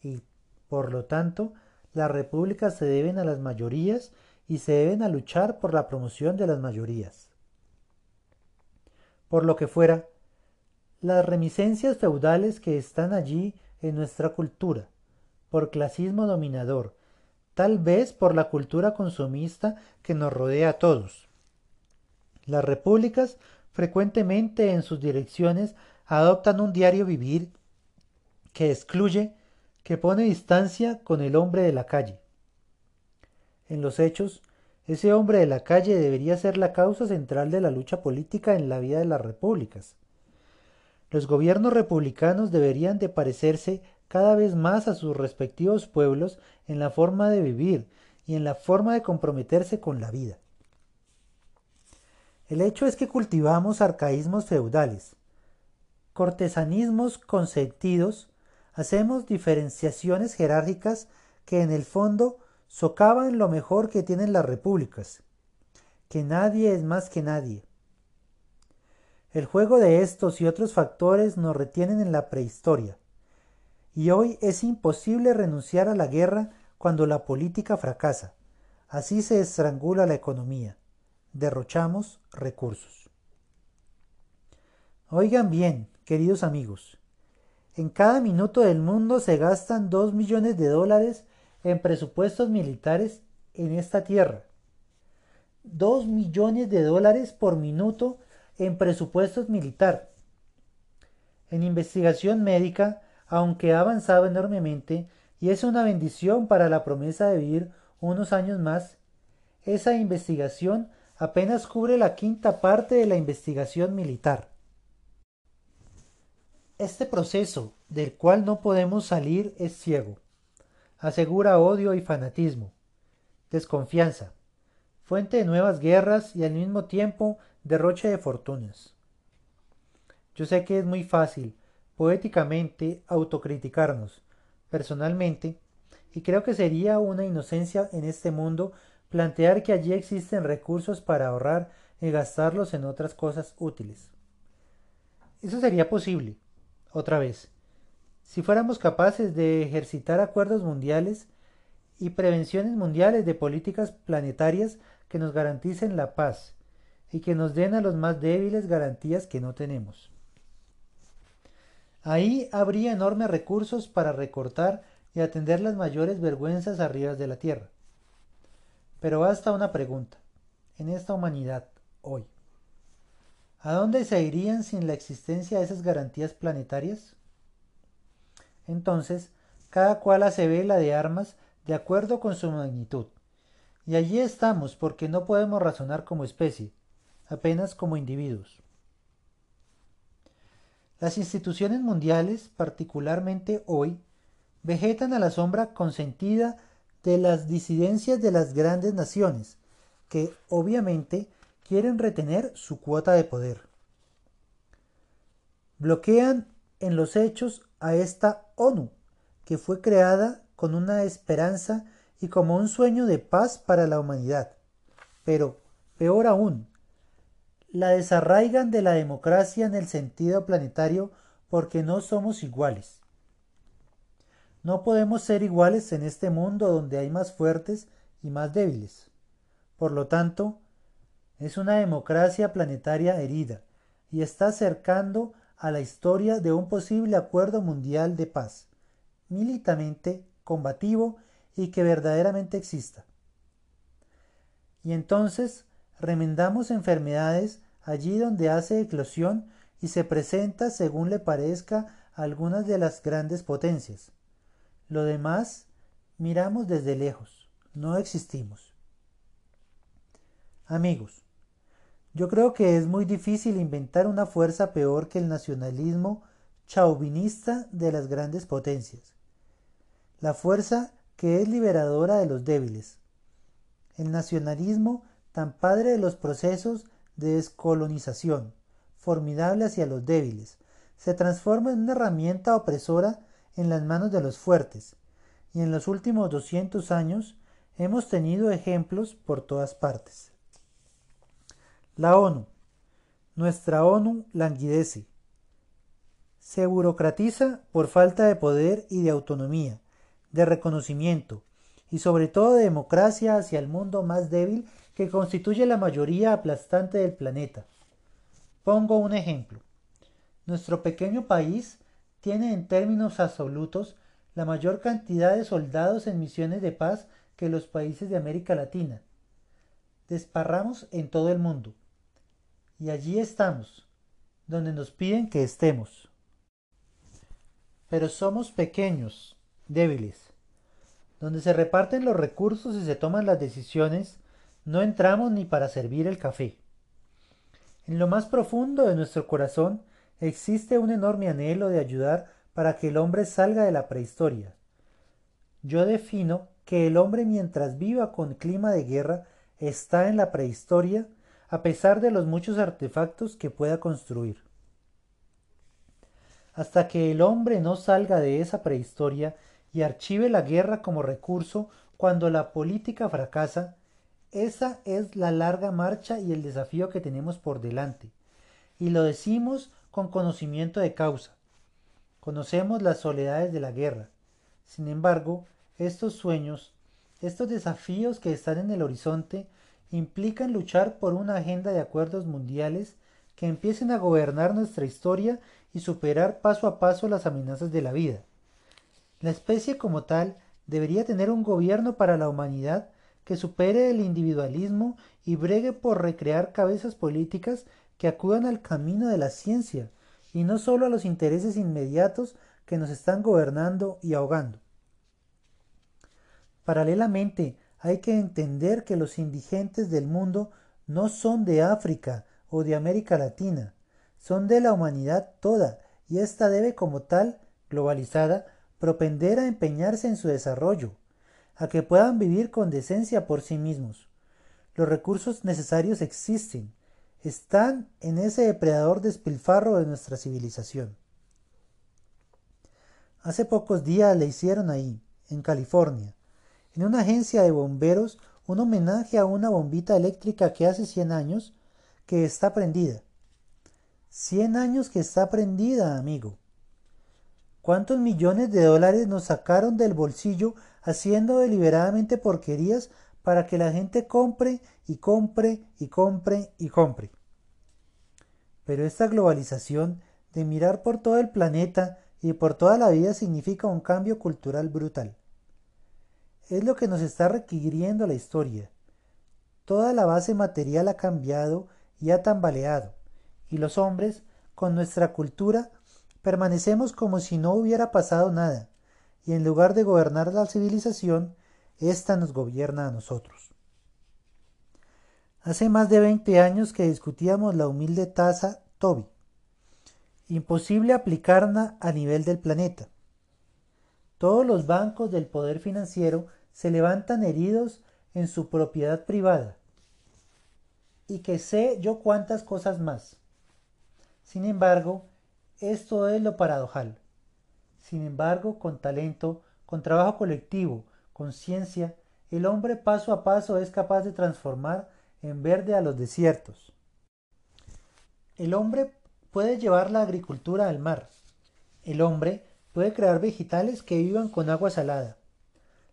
y, por lo tanto, las repúblicas se deben a las mayorías y se deben a luchar por la promoción de las mayorías. Por lo que fuera, las reminiscencias feudales que están allí en nuestra cultura, por clasismo dominador, tal vez por la cultura consumista que nos rodea a todos. Las repúblicas frecuentemente en sus direcciones adoptan un diario vivir que excluye, que pone distancia con el hombre de la calle. En los hechos, ese hombre de la calle debería ser la causa central de la lucha política en la vida de las repúblicas. Los gobiernos republicanos deberían de parecerse cada vez más a sus respectivos pueblos en la forma de vivir y en la forma de comprometerse con la vida. El hecho es que cultivamos arcaísmos feudales, cortesanismos consentidos, hacemos diferenciaciones jerárquicas que en el fondo socavan lo mejor que tienen las repúblicas, que nadie es más que nadie. El juego de estos y otros factores nos retienen en la prehistoria, y hoy es imposible renunciar a la guerra cuando la política fracasa. Así se estrangula la economía. Derrochamos recursos. Oigan bien, queridos amigos, en cada minuto del mundo se gastan dos millones de dólares en presupuestos militares en esta tierra. Dos millones de dólares por minuto en presupuestos militar. En investigación médica, aunque ha avanzado enormemente y es una bendición para la promesa de vivir unos años más, esa investigación apenas cubre la quinta parte de la investigación militar. Este proceso, del cual no podemos salir, es ciego. Asegura odio y fanatismo, desconfianza, fuente de nuevas guerras y al mismo tiempo derroche de fortunas. Yo sé que es muy fácil, poéticamente, autocriticarnos, personalmente, y creo que sería una inocencia en este mundo plantear que allí existen recursos para ahorrar y gastarlos en otras cosas útiles. Eso sería posible, otra vez, si fuéramos capaces de ejercitar acuerdos mundiales y prevenciones mundiales de políticas planetarias que nos garanticen la paz y que nos den a los más débiles garantías que no tenemos. Ahí habría enormes recursos para recortar y atender las mayores vergüenzas arriba de la tierra. Pero basta una pregunta. En esta humanidad, hoy, ¿A dónde se irían sin la existencia de esas garantías planetarias? Entonces, cada cual hace vela de armas de acuerdo con su magnitud. Y allí estamos porque no podemos razonar como especie, apenas como individuos. Las instituciones mundiales, particularmente hoy, vegetan a la sombra consentida de las disidencias de las grandes naciones, que obviamente quieren retener su cuota de poder. Bloquean en los hechos a esta ONU, que fue creada con una esperanza y como un sueño de paz para la humanidad. Pero, peor aún, la desarraigan de la democracia en el sentido planetario porque no somos iguales. No podemos ser iguales en este mundo donde hay más fuertes y más débiles. Por lo tanto, es una democracia planetaria herida y está acercando a la historia de un posible acuerdo mundial de paz, militamente combativo y que verdaderamente exista. Y entonces remendamos enfermedades allí donde hace eclosión y se presenta según le parezca algunas de las grandes potencias. Lo demás miramos desde lejos, no existimos. Amigos, yo creo que es muy difícil inventar una fuerza peor que el nacionalismo chauvinista de las grandes potencias. La fuerza que es liberadora de los débiles. El nacionalismo tan padre de los procesos de descolonización, formidable hacia los débiles, se transforma en una herramienta opresora en las manos de los fuertes, y en los últimos 200 años hemos tenido ejemplos por todas partes. La ONU. Nuestra ONU languidece. Se burocratiza por falta de poder y de autonomía, de reconocimiento y sobre todo de democracia hacia el mundo más débil que constituye la mayoría aplastante del planeta. Pongo un ejemplo. Nuestro pequeño país tiene en términos absolutos la mayor cantidad de soldados en misiones de paz que los países de América Latina. Desparramos en todo el mundo y allí estamos, donde nos piden que estemos. Pero somos pequeños, débiles. Donde se reparten los recursos y se toman las decisiones, no entramos ni para servir el café. En lo más profundo de nuestro corazón existe un enorme anhelo de ayudar para que el hombre salga de la prehistoria. Yo defino que el hombre mientras viva con clima de guerra está en la prehistoria a pesar de los muchos artefactos que pueda construir. Hasta que el hombre no salga de esa prehistoria y archive la guerra como recurso cuando la política fracasa, esa es la larga marcha y el desafío que tenemos por delante. Y lo decimos con conocimiento de causa. Conocemos las soledades de la guerra. Sin embargo, estos sueños, estos desafíos que están en el horizonte, implican luchar por una agenda de acuerdos mundiales que empiecen a gobernar nuestra historia y superar paso a paso las amenazas de la vida. La especie como tal debería tener un gobierno para la humanidad que supere el individualismo y bregue por recrear cabezas políticas que acudan al camino de la ciencia y no solo a los intereses inmediatos que nos están gobernando y ahogando. Paralelamente, hay que entender que los indigentes del mundo no son de África o de América Latina, son de la humanidad toda, y ésta debe como tal, globalizada, propender a empeñarse en su desarrollo, a que puedan vivir con decencia por sí mismos. Los recursos necesarios existen, están en ese depredador despilfarro de nuestra civilización. Hace pocos días le hicieron ahí, en California, en una agencia de bomberos, un homenaje a una bombita eléctrica que hace 100 años que está prendida. 100 años que está prendida, amigo. ¿Cuántos millones de dólares nos sacaron del bolsillo haciendo deliberadamente porquerías para que la gente compre y compre y compre y compre? Pero esta globalización de mirar por todo el planeta y por toda la vida significa un cambio cultural brutal. Es lo que nos está requiriendo la historia. Toda la base material ha cambiado y ha tambaleado, y los hombres, con nuestra cultura, permanecemos como si no hubiera pasado nada, y en lugar de gobernar la civilización, ésta nos gobierna a nosotros. Hace más de veinte años que discutíamos la humilde tasa Toby. Imposible aplicarla a nivel del planeta. Todos los bancos del poder financiero se levantan heridos en su propiedad privada. Y que sé yo cuántas cosas más. Sin embargo, esto es lo paradojal. Sin embargo, con talento, con trabajo colectivo, con ciencia, el hombre paso a paso es capaz de transformar en verde a los desiertos. El hombre puede llevar la agricultura al mar. El hombre puede crear vegetales que vivan con agua salada.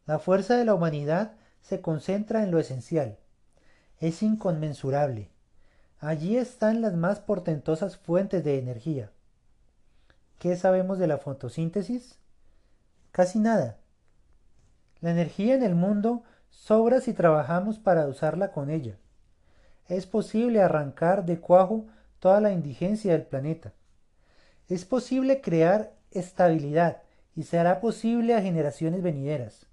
La fuerza de la humanidad se concentra en lo esencial. Es inconmensurable. Allí están las más portentosas fuentes de energía. ¿Qué sabemos de la fotosíntesis? Casi nada. La energía en el mundo sobra si trabajamos para usarla con ella. Es posible arrancar de cuajo toda la indigencia del planeta. Es posible crear estabilidad y se hará posible a generaciones venideras,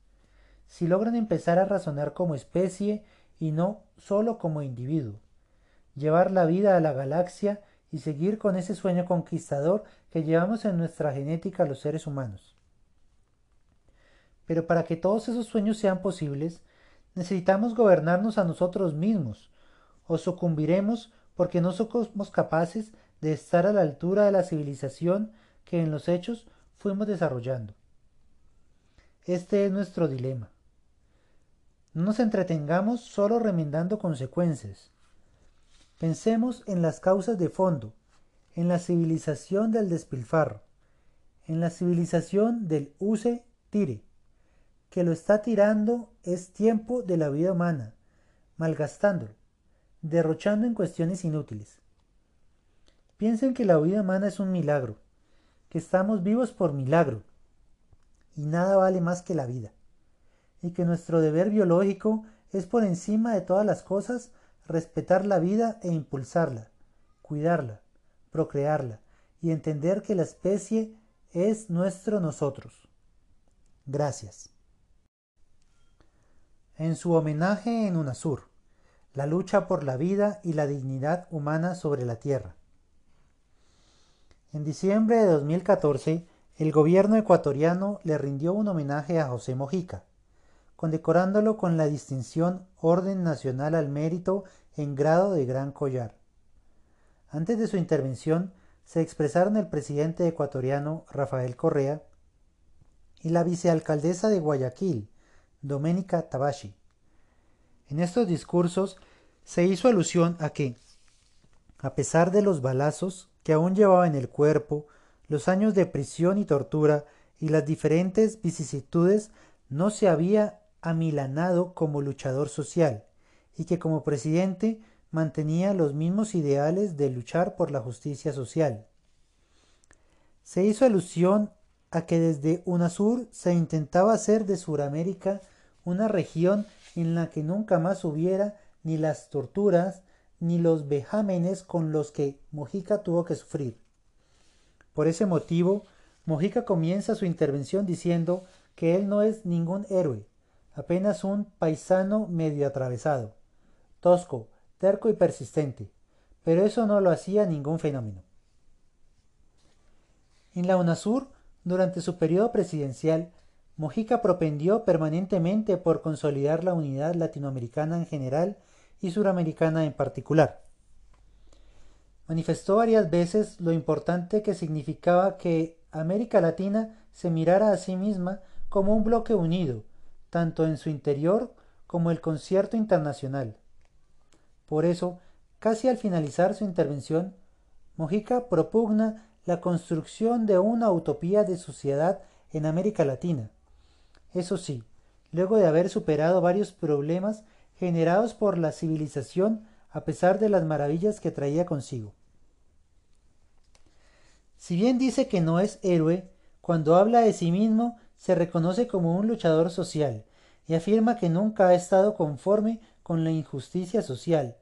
si logran empezar a razonar como especie y no solo como individuo, llevar la vida a la galaxia y seguir con ese sueño conquistador que llevamos en nuestra genética los seres humanos. Pero para que todos esos sueños sean posibles, necesitamos gobernarnos a nosotros mismos, o sucumbiremos porque no somos capaces de estar a la altura de la civilización que en los hechos fuimos desarrollando. Este es nuestro dilema. No nos entretengamos solo remendando consecuencias. Pensemos en las causas de fondo, en la civilización del despilfarro, en la civilización del use-tire, que lo está tirando es tiempo de la vida humana, malgastándolo, derrochando en cuestiones inútiles. Piensen que la vida humana es un milagro, que estamos vivos por milagro, y nada vale más que la vida, y que nuestro deber biológico es por encima de todas las cosas respetar la vida e impulsarla, cuidarla, procrearla y entender que la especie es nuestro nosotros. Gracias. En su homenaje en UNASUR, la lucha por la vida y la dignidad humana sobre la tierra. En diciembre de 2014, el gobierno ecuatoriano le rindió un homenaje a José Mojica, condecorándolo con la distinción Orden Nacional al Mérito en grado de Gran Collar. Antes de su intervención, se expresaron el presidente ecuatoriano Rafael Correa y la vicealcaldesa de Guayaquil, Doménica Tabashi. En estos discursos se hizo alusión a que, a pesar de los balazos que aún llevaba en el cuerpo, los años de prisión y tortura y las diferentes vicisitudes, no se había amilanado como luchador social y que como presidente mantenía los mismos ideales de luchar por la justicia social. Se hizo alusión a que desde UNASUR se intentaba hacer de Suramérica una región en la que nunca más hubiera ni las torturas ni los vejámenes con los que Mojica tuvo que sufrir. Por ese motivo, Mojica comienza su intervención diciendo que él no es ningún héroe, apenas un paisano medio atravesado, tosco, terco y persistente, pero eso no lo hacía ningún fenómeno. En la UNASUR, durante su periodo presidencial, Mojica propendió permanentemente por consolidar la unidad latinoamericana en general y suramericana en particular. Manifestó varias veces lo importante que significaba que América Latina se mirara a sí misma como un bloque unido, tanto en su interior como el concierto internacional. Por eso, casi al finalizar su intervención, Mojica propugna la construcción de una utopía de sociedad en América Latina. Eso sí, luego de haber superado varios problemas generados por la civilización a pesar de las maravillas que traía consigo. Si bien dice que no es héroe, cuando habla de sí mismo se reconoce como un luchador social y afirma que nunca ha estado conforme con la injusticia social,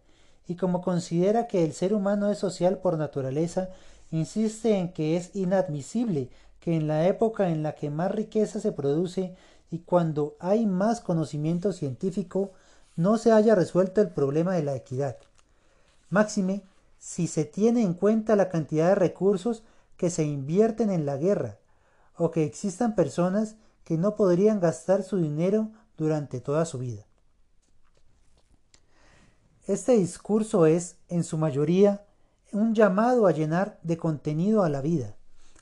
y como considera que el ser humano es social por naturaleza, insiste en que es inadmisible que en la época en la que más riqueza se produce y cuando hay más conocimiento científico, no se haya resuelto el problema de la equidad. Máxime, si se tiene en cuenta la cantidad de recursos que se invierten en la guerra, o que existan personas que no podrían gastar su dinero durante toda su vida. Este discurso es, en su mayoría, un llamado a llenar de contenido a la vida,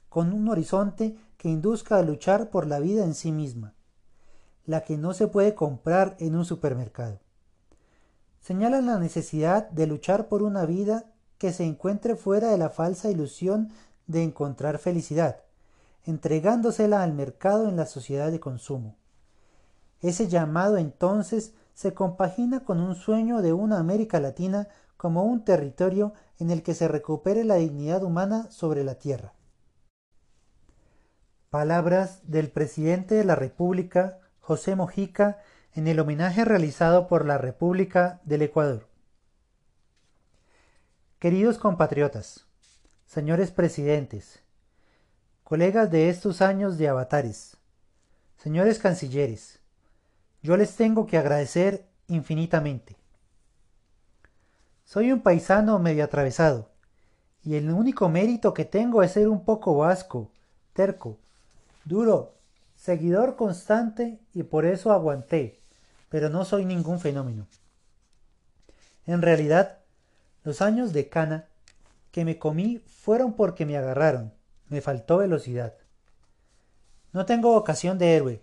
con un horizonte que induzca a luchar por la vida en sí misma, la que no se puede comprar en un supermercado. Señalan la necesidad de luchar por una vida que se encuentre fuera de la falsa ilusión de encontrar felicidad, entregándosela al mercado en la sociedad de consumo. Ese llamado entonces se compagina con un sueño de una América Latina como un territorio en el que se recupere la dignidad humana sobre la tierra. Palabras del presidente de la República, José Mojica, en el homenaje realizado por la República del Ecuador. Queridos compatriotas, señores presidentes, colegas de estos años de avatares, señores cancilleres, yo les tengo que agradecer infinitamente. Soy un paisano medio atravesado, y el único mérito que tengo es ser un poco vasco, terco, duro, seguidor constante y por eso aguanté, pero no soy ningún fenómeno. En realidad, los años de cana que me comí fueron porque me agarraron, me faltó velocidad. No tengo vocación de héroe.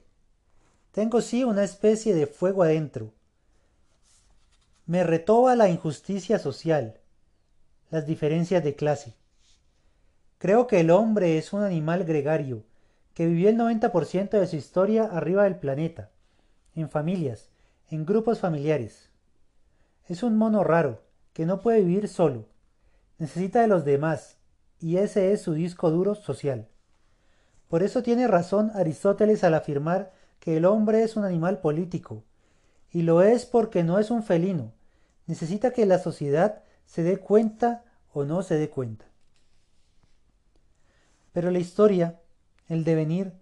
Tengo sí una especie de fuego adentro. Me retoba la injusticia social, las diferencias de clase. Creo que el hombre es un animal gregario, que vivió el 90% de su historia arriba del planeta, en familias, en grupos familiares. Es un mono raro, que no puede vivir solo, necesita de los demás, y ese es su disco duro social. Por eso tiene razón Aristóteles al afirmar que el hombre es un animal político, y lo es porque no es un felino, necesita que la sociedad se dé cuenta o no se dé cuenta. Pero la historia, el devenir,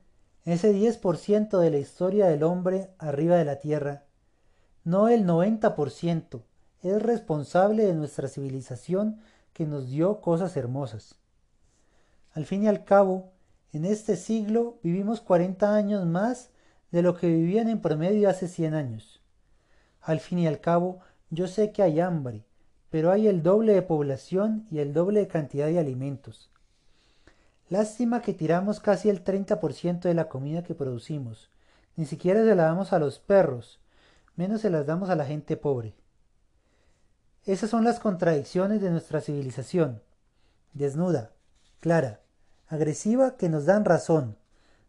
ese 10% de la historia del hombre arriba de la tierra, no el 90%, es responsable de nuestra civilización que nos dio cosas hermosas. Al fin y al cabo, en este siglo vivimos 40 años más de lo que vivían en promedio hace 100 años. Al fin y al cabo, yo sé que hay hambre, pero hay el doble de población y el doble de cantidad de alimentos. Lástima que tiramos casi el 30% de la comida que producimos. Ni siquiera se la damos a los perros, menos se las damos a la gente pobre. Esas son las contradicciones de nuestra civilización. Desnuda, clara, agresiva que nos dan razón,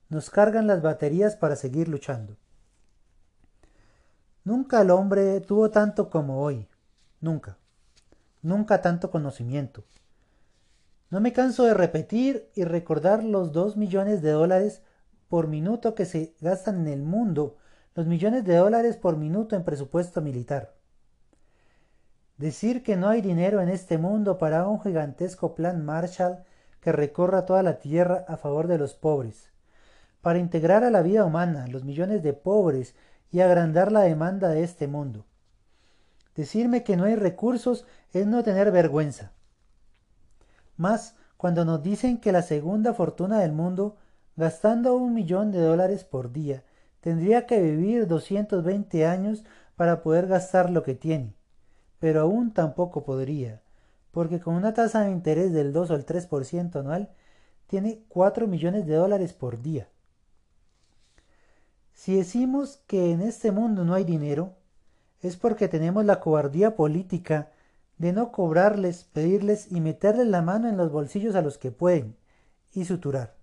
nos cargan las baterías para seguir luchando. Nunca el hombre tuvo tanto como hoy, nunca, nunca tanto conocimiento. No me canso de repetir y recordar los dos millones de dólares por minuto que se gastan en el mundo, los millones de dólares por minuto en presupuesto militar. Decir que no hay dinero en este mundo para un gigantesco plan Marshall que recorra toda la tierra a favor de los pobres, para integrar a la vida humana los millones de pobres y agrandar la demanda de este mundo. Decirme que no hay recursos es no tener vergüenza. Más cuando nos dicen que la segunda fortuna del mundo, gastando un millón de dólares por día, tendría que vivir 220 años para poder gastar lo que tiene, pero aún tampoco podría, porque con una tasa de interés del 2 o el 3% anual, tiene 4 millones de dólares por día. Si decimos que en este mundo no hay dinero, es porque tenemos la cobardía política de no cobrarles, pedirles y meterles la mano en los bolsillos a los que pueden y suturar.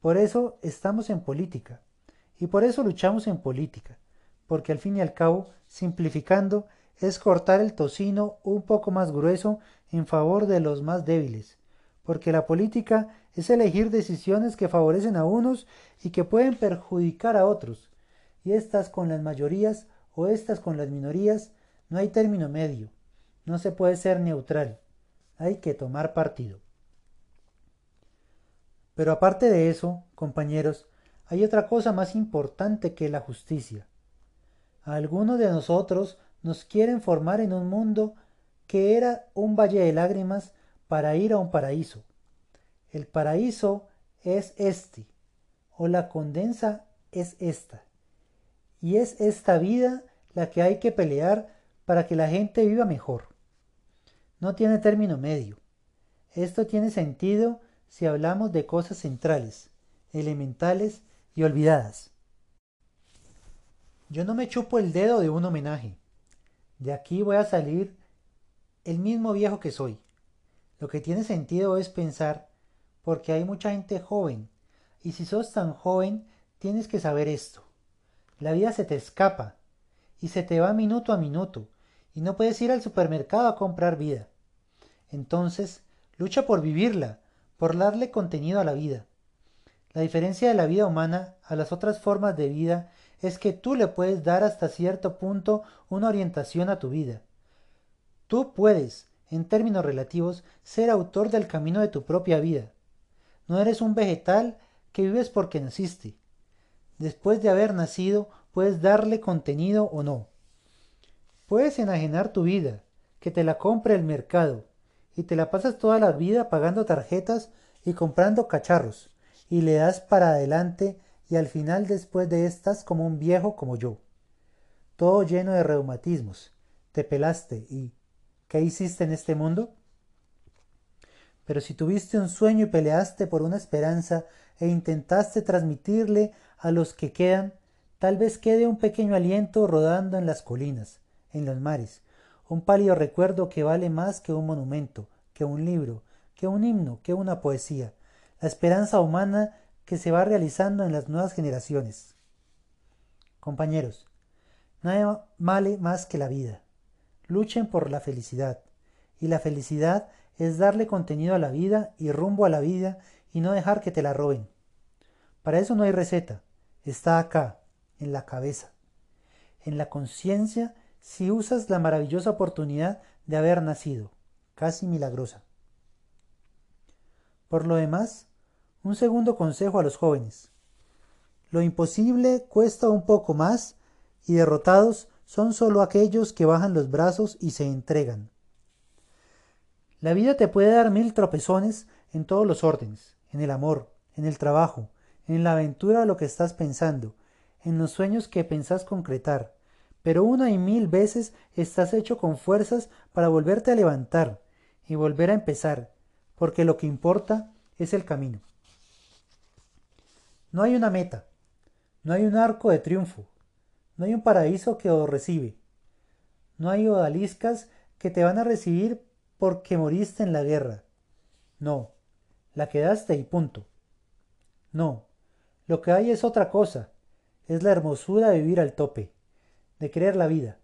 Por eso estamos en política y por eso luchamos en política, porque al fin y al cabo, simplificando, es cortar el tocino un poco más grueso en favor de los más débiles, porque la política es elegir decisiones que favorecen a unos y que pueden perjudicar a otros, y estas con las mayorías o estas con las minorías no hay término medio, no se puede ser neutral, hay que tomar partido. Pero aparte de eso, compañeros, hay otra cosa más importante que la justicia. A algunos de nosotros nos quieren formar en un mundo que era un valle de lágrimas para ir a un paraíso. El paraíso es este, o la condensa es esta. Y es esta vida la que hay que pelear para que la gente viva mejor. No tiene término medio. Esto tiene sentido si hablamos de cosas centrales, elementales y olvidadas. Yo no me chupo el dedo de un homenaje. De aquí voy a salir el mismo viejo que soy. Lo que tiene sentido es pensar, porque hay mucha gente joven, y si sos tan joven, tienes que saber esto. La vida se te escapa, y se te va minuto a minuto, y no puedes ir al supermercado a comprar vida. Entonces, lucha por vivirla, por darle contenido a la vida. La diferencia de la vida humana a las otras formas de vida es que tú le puedes dar hasta cierto punto una orientación a tu vida. Tú puedes, en términos relativos, ser autor del camino de tu propia vida. No eres un vegetal que vives porque naciste. Después de haber nacido, puedes darle contenido o no. Puedes enajenar tu vida, que te la compre el mercado, y te la pasas toda la vida pagando tarjetas y comprando cacharros, y le das para adelante y al final después de estas como un viejo como yo, todo lleno de reumatismos. Te pelaste y ¿qué hiciste en este mundo? Pero si tuviste un sueño y peleaste por una esperanza e intentaste transmitirle a los que quedan, tal vez quede un pequeño aliento rodando en las colinas, en los mares, un pálido recuerdo que vale más que un monumento, que un libro, que un himno, que una poesía, la esperanza humana que se va realizando en las nuevas generaciones. Compañeros, nada vale más que la vida. Luchen por la felicidad. Y la felicidad es darle contenido a la vida y rumbo a la vida y no dejar que te la roben. Para eso no hay receta. Está acá, en la cabeza. En la conciencia si usas la maravillosa oportunidad de haber nacido, casi milagrosa. Por lo demás, un segundo consejo a los jóvenes. Lo imposible cuesta un poco más y derrotados son solo aquellos que bajan los brazos y se entregan. La vida te puede dar mil tropezones en todos los órdenes, en el amor, en el trabajo, en la aventura de lo que estás pensando, en los sueños que pensás concretar, pero una y mil veces estás hecho con fuerzas para volverte a levantar y volver a empezar, porque lo que importa es el camino. No hay una meta, no hay un arco de triunfo, no hay un paraíso que os recibe, no hay odaliscas que te van a recibir porque moriste en la guerra. No, la quedaste y punto. No, lo que hay es otra cosa, es la hermosura de vivir al tope de creer la vida.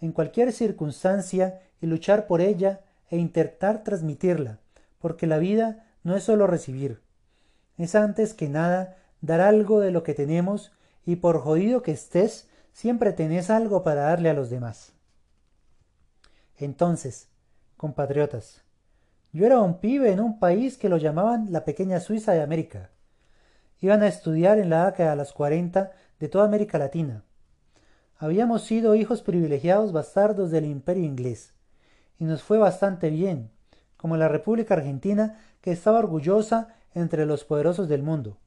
En cualquier circunstancia y luchar por ella e intentar transmitirla, porque la vida no es solo recibir, es antes que nada dar algo de lo que tenemos y por jodido que estés, siempre tenés algo para darle a los demás. Entonces, compatriotas, yo era un pibe en un país que lo llamaban la pequeña Suiza de América. Iban a estudiar en la década de los 40 de toda América Latina Habíamos sido hijos privilegiados bastardos del imperio inglés, y nos fue bastante bien, como la República Argentina, que estaba orgullosa entre los poderosos del mundo.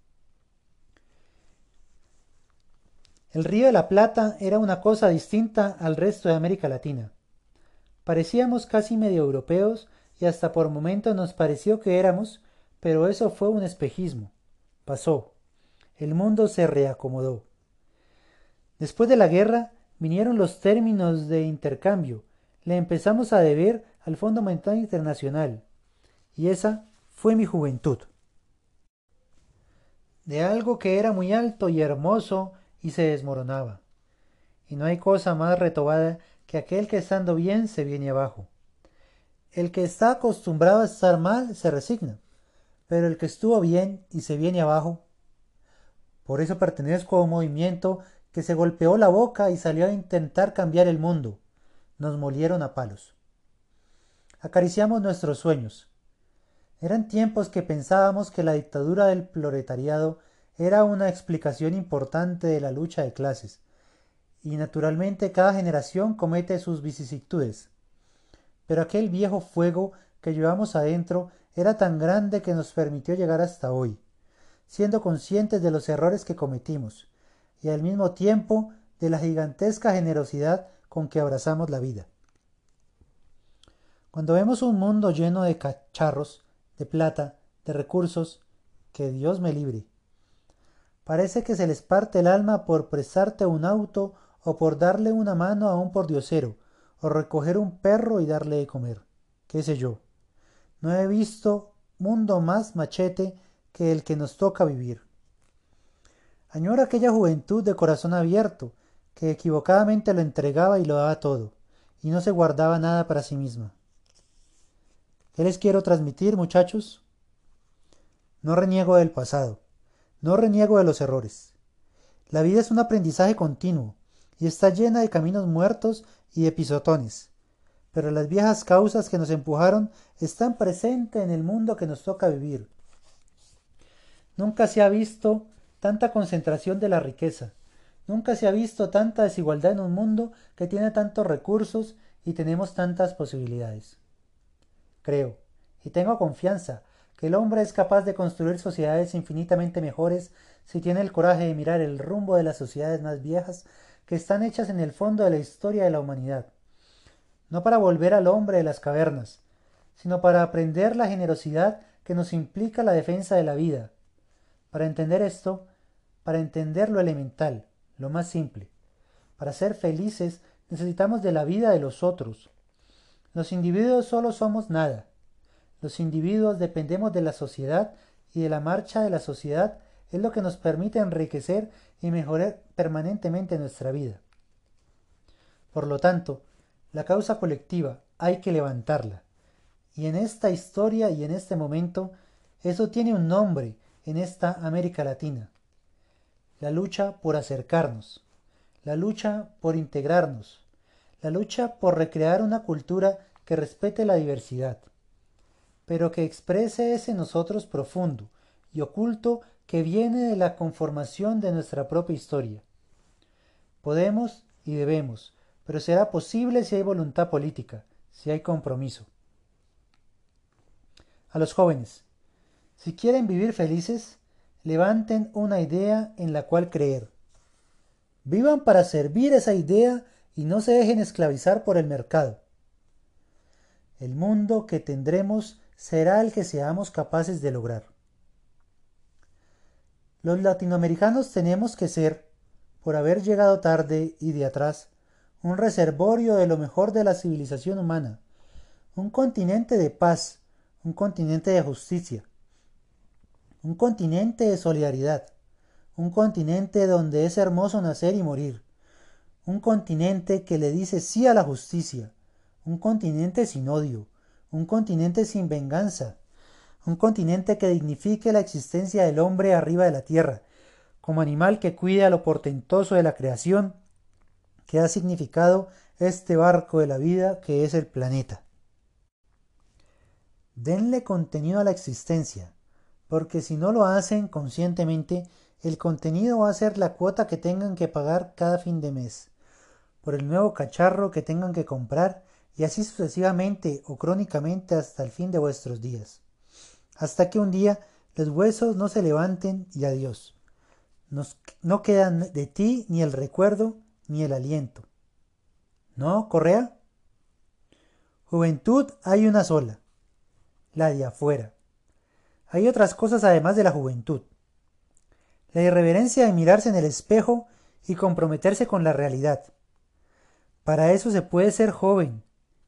El río de la Plata era una cosa distinta al resto de América Latina. Parecíamos casi medio europeos y hasta por momentos nos pareció que éramos, pero eso fue un espejismo. Pasó. El mundo se reacomodó. Después de la guerra vinieron los términos de intercambio. Le empezamos a deber al Fondo Monetario Internacional. Y esa fue mi juventud. De algo que era muy alto y hermoso y se desmoronaba. Y no hay cosa más retobada que aquel que estando bien se viene abajo. El que está acostumbrado a estar mal se resigna, pero el que estuvo bien y se viene abajo. Por eso pertenezco a un movimiento que se golpeó la boca y salió a intentar cambiar el mundo. Nos molieron a palos. Acariciamos nuestros sueños. Eran tiempos que pensábamos que la dictadura del proletariado era una explicación importante de la lucha de clases, y naturalmente cada generación comete sus vicisitudes. Pero aquel viejo fuego que llevamos adentro era tan grande que nos permitió llegar hasta hoy, siendo conscientes de los errores que cometimos, y al mismo tiempo de la gigantesca generosidad con que abrazamos la vida. Cuando vemos un mundo lleno de cacharros, de plata, de recursos, que Dios me libre. Parece que se les parte el alma por prestarte un auto o por darle una mano a un pordiosero, o recoger un perro y darle de comer. ¿Qué sé yo? No he visto mundo más machete que el que nos toca vivir. Añora aquella juventud de corazón abierto, que equivocadamente lo entregaba y lo daba todo, y no se guardaba nada para sí misma. ¿Qué les quiero transmitir, muchachos? No reniego del pasado, no reniego de los errores. La vida es un aprendizaje continuo, y está llena de caminos muertos y de pisotones, pero las viejas causas que nos empujaron están presentes en el mundo que nos toca vivir. Nunca se ha visto tanta concentración de la riqueza. Nunca se ha visto tanta desigualdad en un mundo que tiene tantos recursos y tenemos tantas posibilidades. Creo, y tengo confianza, que el hombre es capaz de construir sociedades infinitamente mejores si tiene el coraje de mirar el rumbo de las sociedades más viejas que están hechas en el fondo de la historia de la humanidad. No para volver al hombre de las cavernas, sino para aprender la generosidad que nos implica la defensa de la vida, para entender esto, para entender lo elemental, lo más simple, para ser felices necesitamos de la vida de los otros. Los individuos solo somos nada. Los individuos dependemos de la sociedad y de la marcha de la sociedad es lo que nos permite enriquecer y mejorar permanentemente nuestra vida. Por lo tanto, la causa colectiva hay que levantarla. Y en esta historia y en este momento, eso tiene un nombre en esta América Latina. La lucha por acercarnos, la lucha por integrarnos, la lucha por recrear una cultura que respete la diversidad, pero que exprese ese nosotros profundo y oculto que viene de la conformación de nuestra propia historia. Podemos y debemos, pero será posible si hay voluntad política, si hay compromiso. A los jóvenes, si quieren vivir felices, levanten una idea en la cual creer. Vivan para servir esa idea y no se dejen esclavizar por el mercado. El mundo que tendremos será el que seamos capaces de lograr. Los latinoamericanos tenemos que ser, por haber llegado tarde y de atrás, un reservorio de lo mejor de la civilización humana, un continente de paz, un continente de justicia, un continente de solidaridad, un continente donde es hermoso nacer y morir, un continente que le dice sí a la justicia, un continente sin odio, un continente sin venganza, un continente que dignifique la existencia del hombre arriba de la tierra, como animal que cuida lo portentoso de la creación que ha significado este barco de la vida que es el planeta. Denle contenido a la existencia, porque si no lo hacen conscientemente, el contenido va a ser la cuota que tengan que pagar cada fin de mes por el nuevo cacharro que tengan que comprar y así sucesivamente o crónicamente hasta el fin de vuestros días. Hasta que un día los huesos no se levanten y adiós. no quedan de ti ni el recuerdo ni el aliento. ¿No, Correa? Juventud hay una sola, la de afuera. Hay otras cosas además de la juventud. La irreverencia de mirarse en el espejo y comprometerse con la realidad. Para eso se puede ser joven,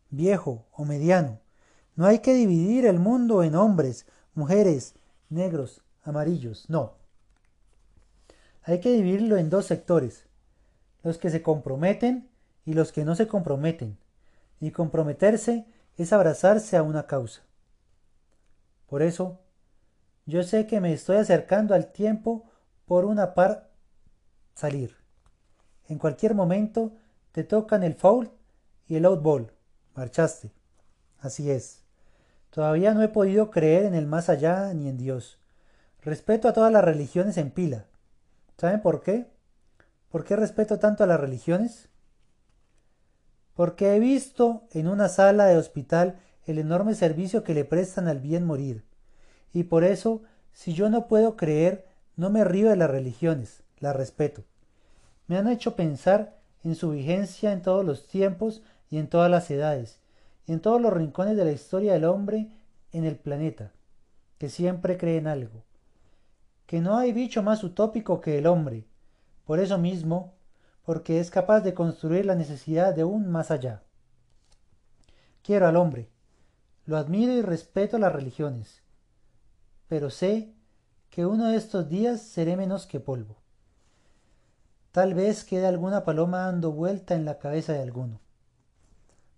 viejo o mediano. No hay que dividir el mundo en hombres, mujeres, negros, amarillos, no. Hay que dividirlo en dos sectores, los que se comprometen y los que no se comprometen. Y comprometerse es abrazarse a una causa. Por eso, yo sé que me estoy acercando al tiempo por una par salir. En cualquier momento te tocan el foul y el outball. Marchaste. Así es. Todavía no he podido creer en el más allá ni en Dios. Respeto a todas las religiones en pila. ¿Saben por qué? ¿Por qué respeto tanto a las religiones? Porque he visto en una sala de hospital el enorme servicio que le prestan al bien morir. Y por eso, si yo no puedo creer, no me río de las religiones, las respeto. Me han hecho pensar en su vigencia en todos los tiempos y en todas las edades, y en todos los rincones de la historia del hombre en el planeta, que siempre cree en algo, que no hay bicho más utópico que el hombre, por eso mismo, porque es capaz de construir la necesidad de un más allá. Quiero al hombre, lo admiro y respeto las religiones, pero sé que uno de estos días seré menos que polvo. Tal vez quede alguna paloma dando vuelta en la cabeza de alguno.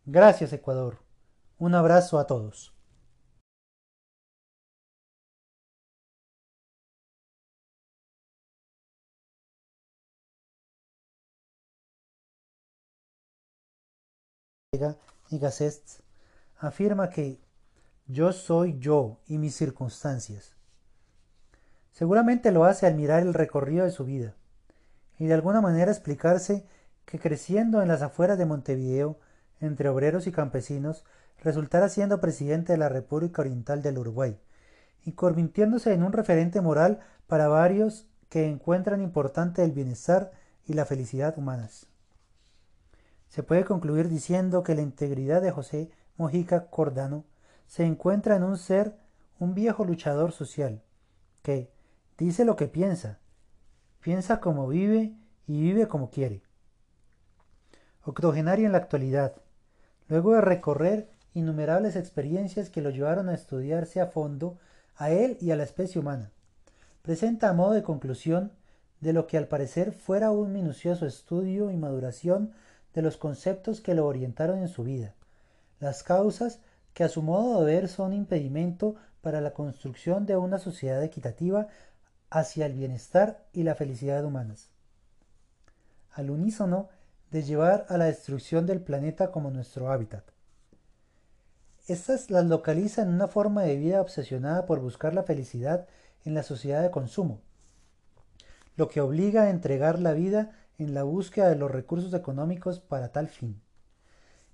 Gracias, Ecuador. Un abrazo a todos. y Gasset afirma que yo soy yo y mis circunstancias. Seguramente lo hace al mirar el recorrido de su vida y de alguna manera explicarse que creciendo en las afueras de Montevideo, entre obreros y campesinos, resultara siendo presidente de la República Oriental del Uruguay, y convirtiéndose en un referente moral para varios que encuentran importante el bienestar y la felicidad humanas. Se puede concluir diciendo que la integridad de José Mojica Cordano se encuentra en un ser, un viejo luchador social, que dice lo que piensa, piensa como vive y vive como quiere. Octogenario en la actualidad, luego de recorrer innumerables experiencias que lo llevaron a estudiarse a fondo a él y a la especie humana, presenta a modo de conclusión de lo que al parecer fuera un minucioso estudio y maduración de los conceptos que lo orientaron en su vida, las causas que a su modo de ver son impedimento para la construcción de una sociedad equitativa hacia el bienestar y la felicidad humanas. Al unísono de llevar a la destrucción del planeta como nuestro hábitat. Estas las localiza en una forma de vida obsesionada por buscar la felicidad en la sociedad de consumo, lo que obliga a entregar la vida en la búsqueda de los recursos económicos para tal fin,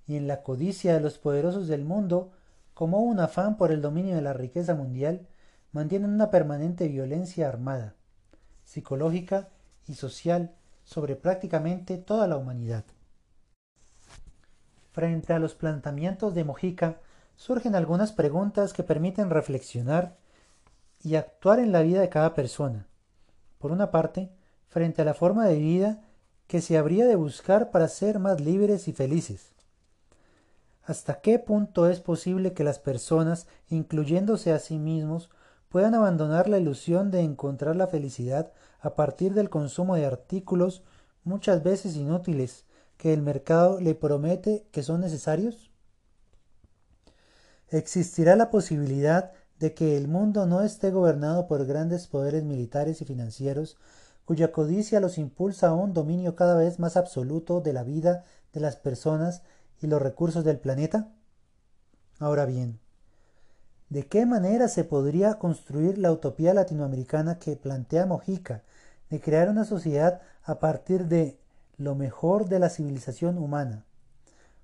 y en la codicia de los poderosos del mundo, como un afán por el dominio de la riqueza mundial, mantienen una permanente violencia armada, psicológica y social sobre prácticamente toda la humanidad. Frente a los planteamientos de Mojica, surgen algunas preguntas que permiten reflexionar y actuar en la vida de cada persona. Por una parte, frente a la forma de vida que se habría de buscar para ser más libres y felices. ¿Hasta qué punto es posible que las personas, incluyéndose a sí mismos, puedan abandonar la ilusión de encontrar la felicidad a partir del consumo de artículos muchas veces inútiles que el mercado le promete que son necesarios? ¿Existirá la posibilidad de que el mundo no esté gobernado por grandes poderes militares y financieros cuya codicia los impulsa a un dominio cada vez más absoluto de la vida de las personas y los recursos del planeta? Ahora bien, ¿de qué manera se podría construir la utopía latinoamericana que plantea Mojica de crear una sociedad a partir de lo mejor de la civilización humana?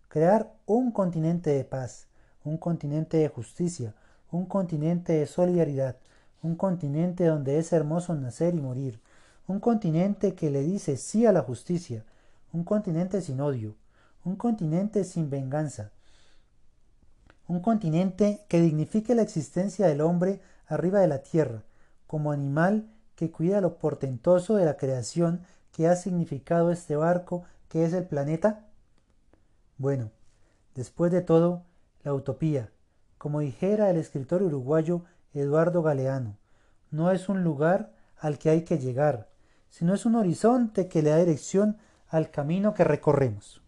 Crear un continente de paz, un continente de justicia, un continente de solidaridad, un continente donde es hermoso nacer y morir, un continente que le dice sí a la justicia, un continente sin odio, un continente sin venganza, un continente que dignifique la existencia del hombre arriba de la tierra, como animal que cuida lo portentoso de la creación que ha significado este barco que es el planeta? Bueno, después de todo, la utopía, como dijera el escritor uruguayo Eduardo Galeano, no es un lugar al que hay que llegar, sino es un horizonte que le da dirección al camino que recorremos.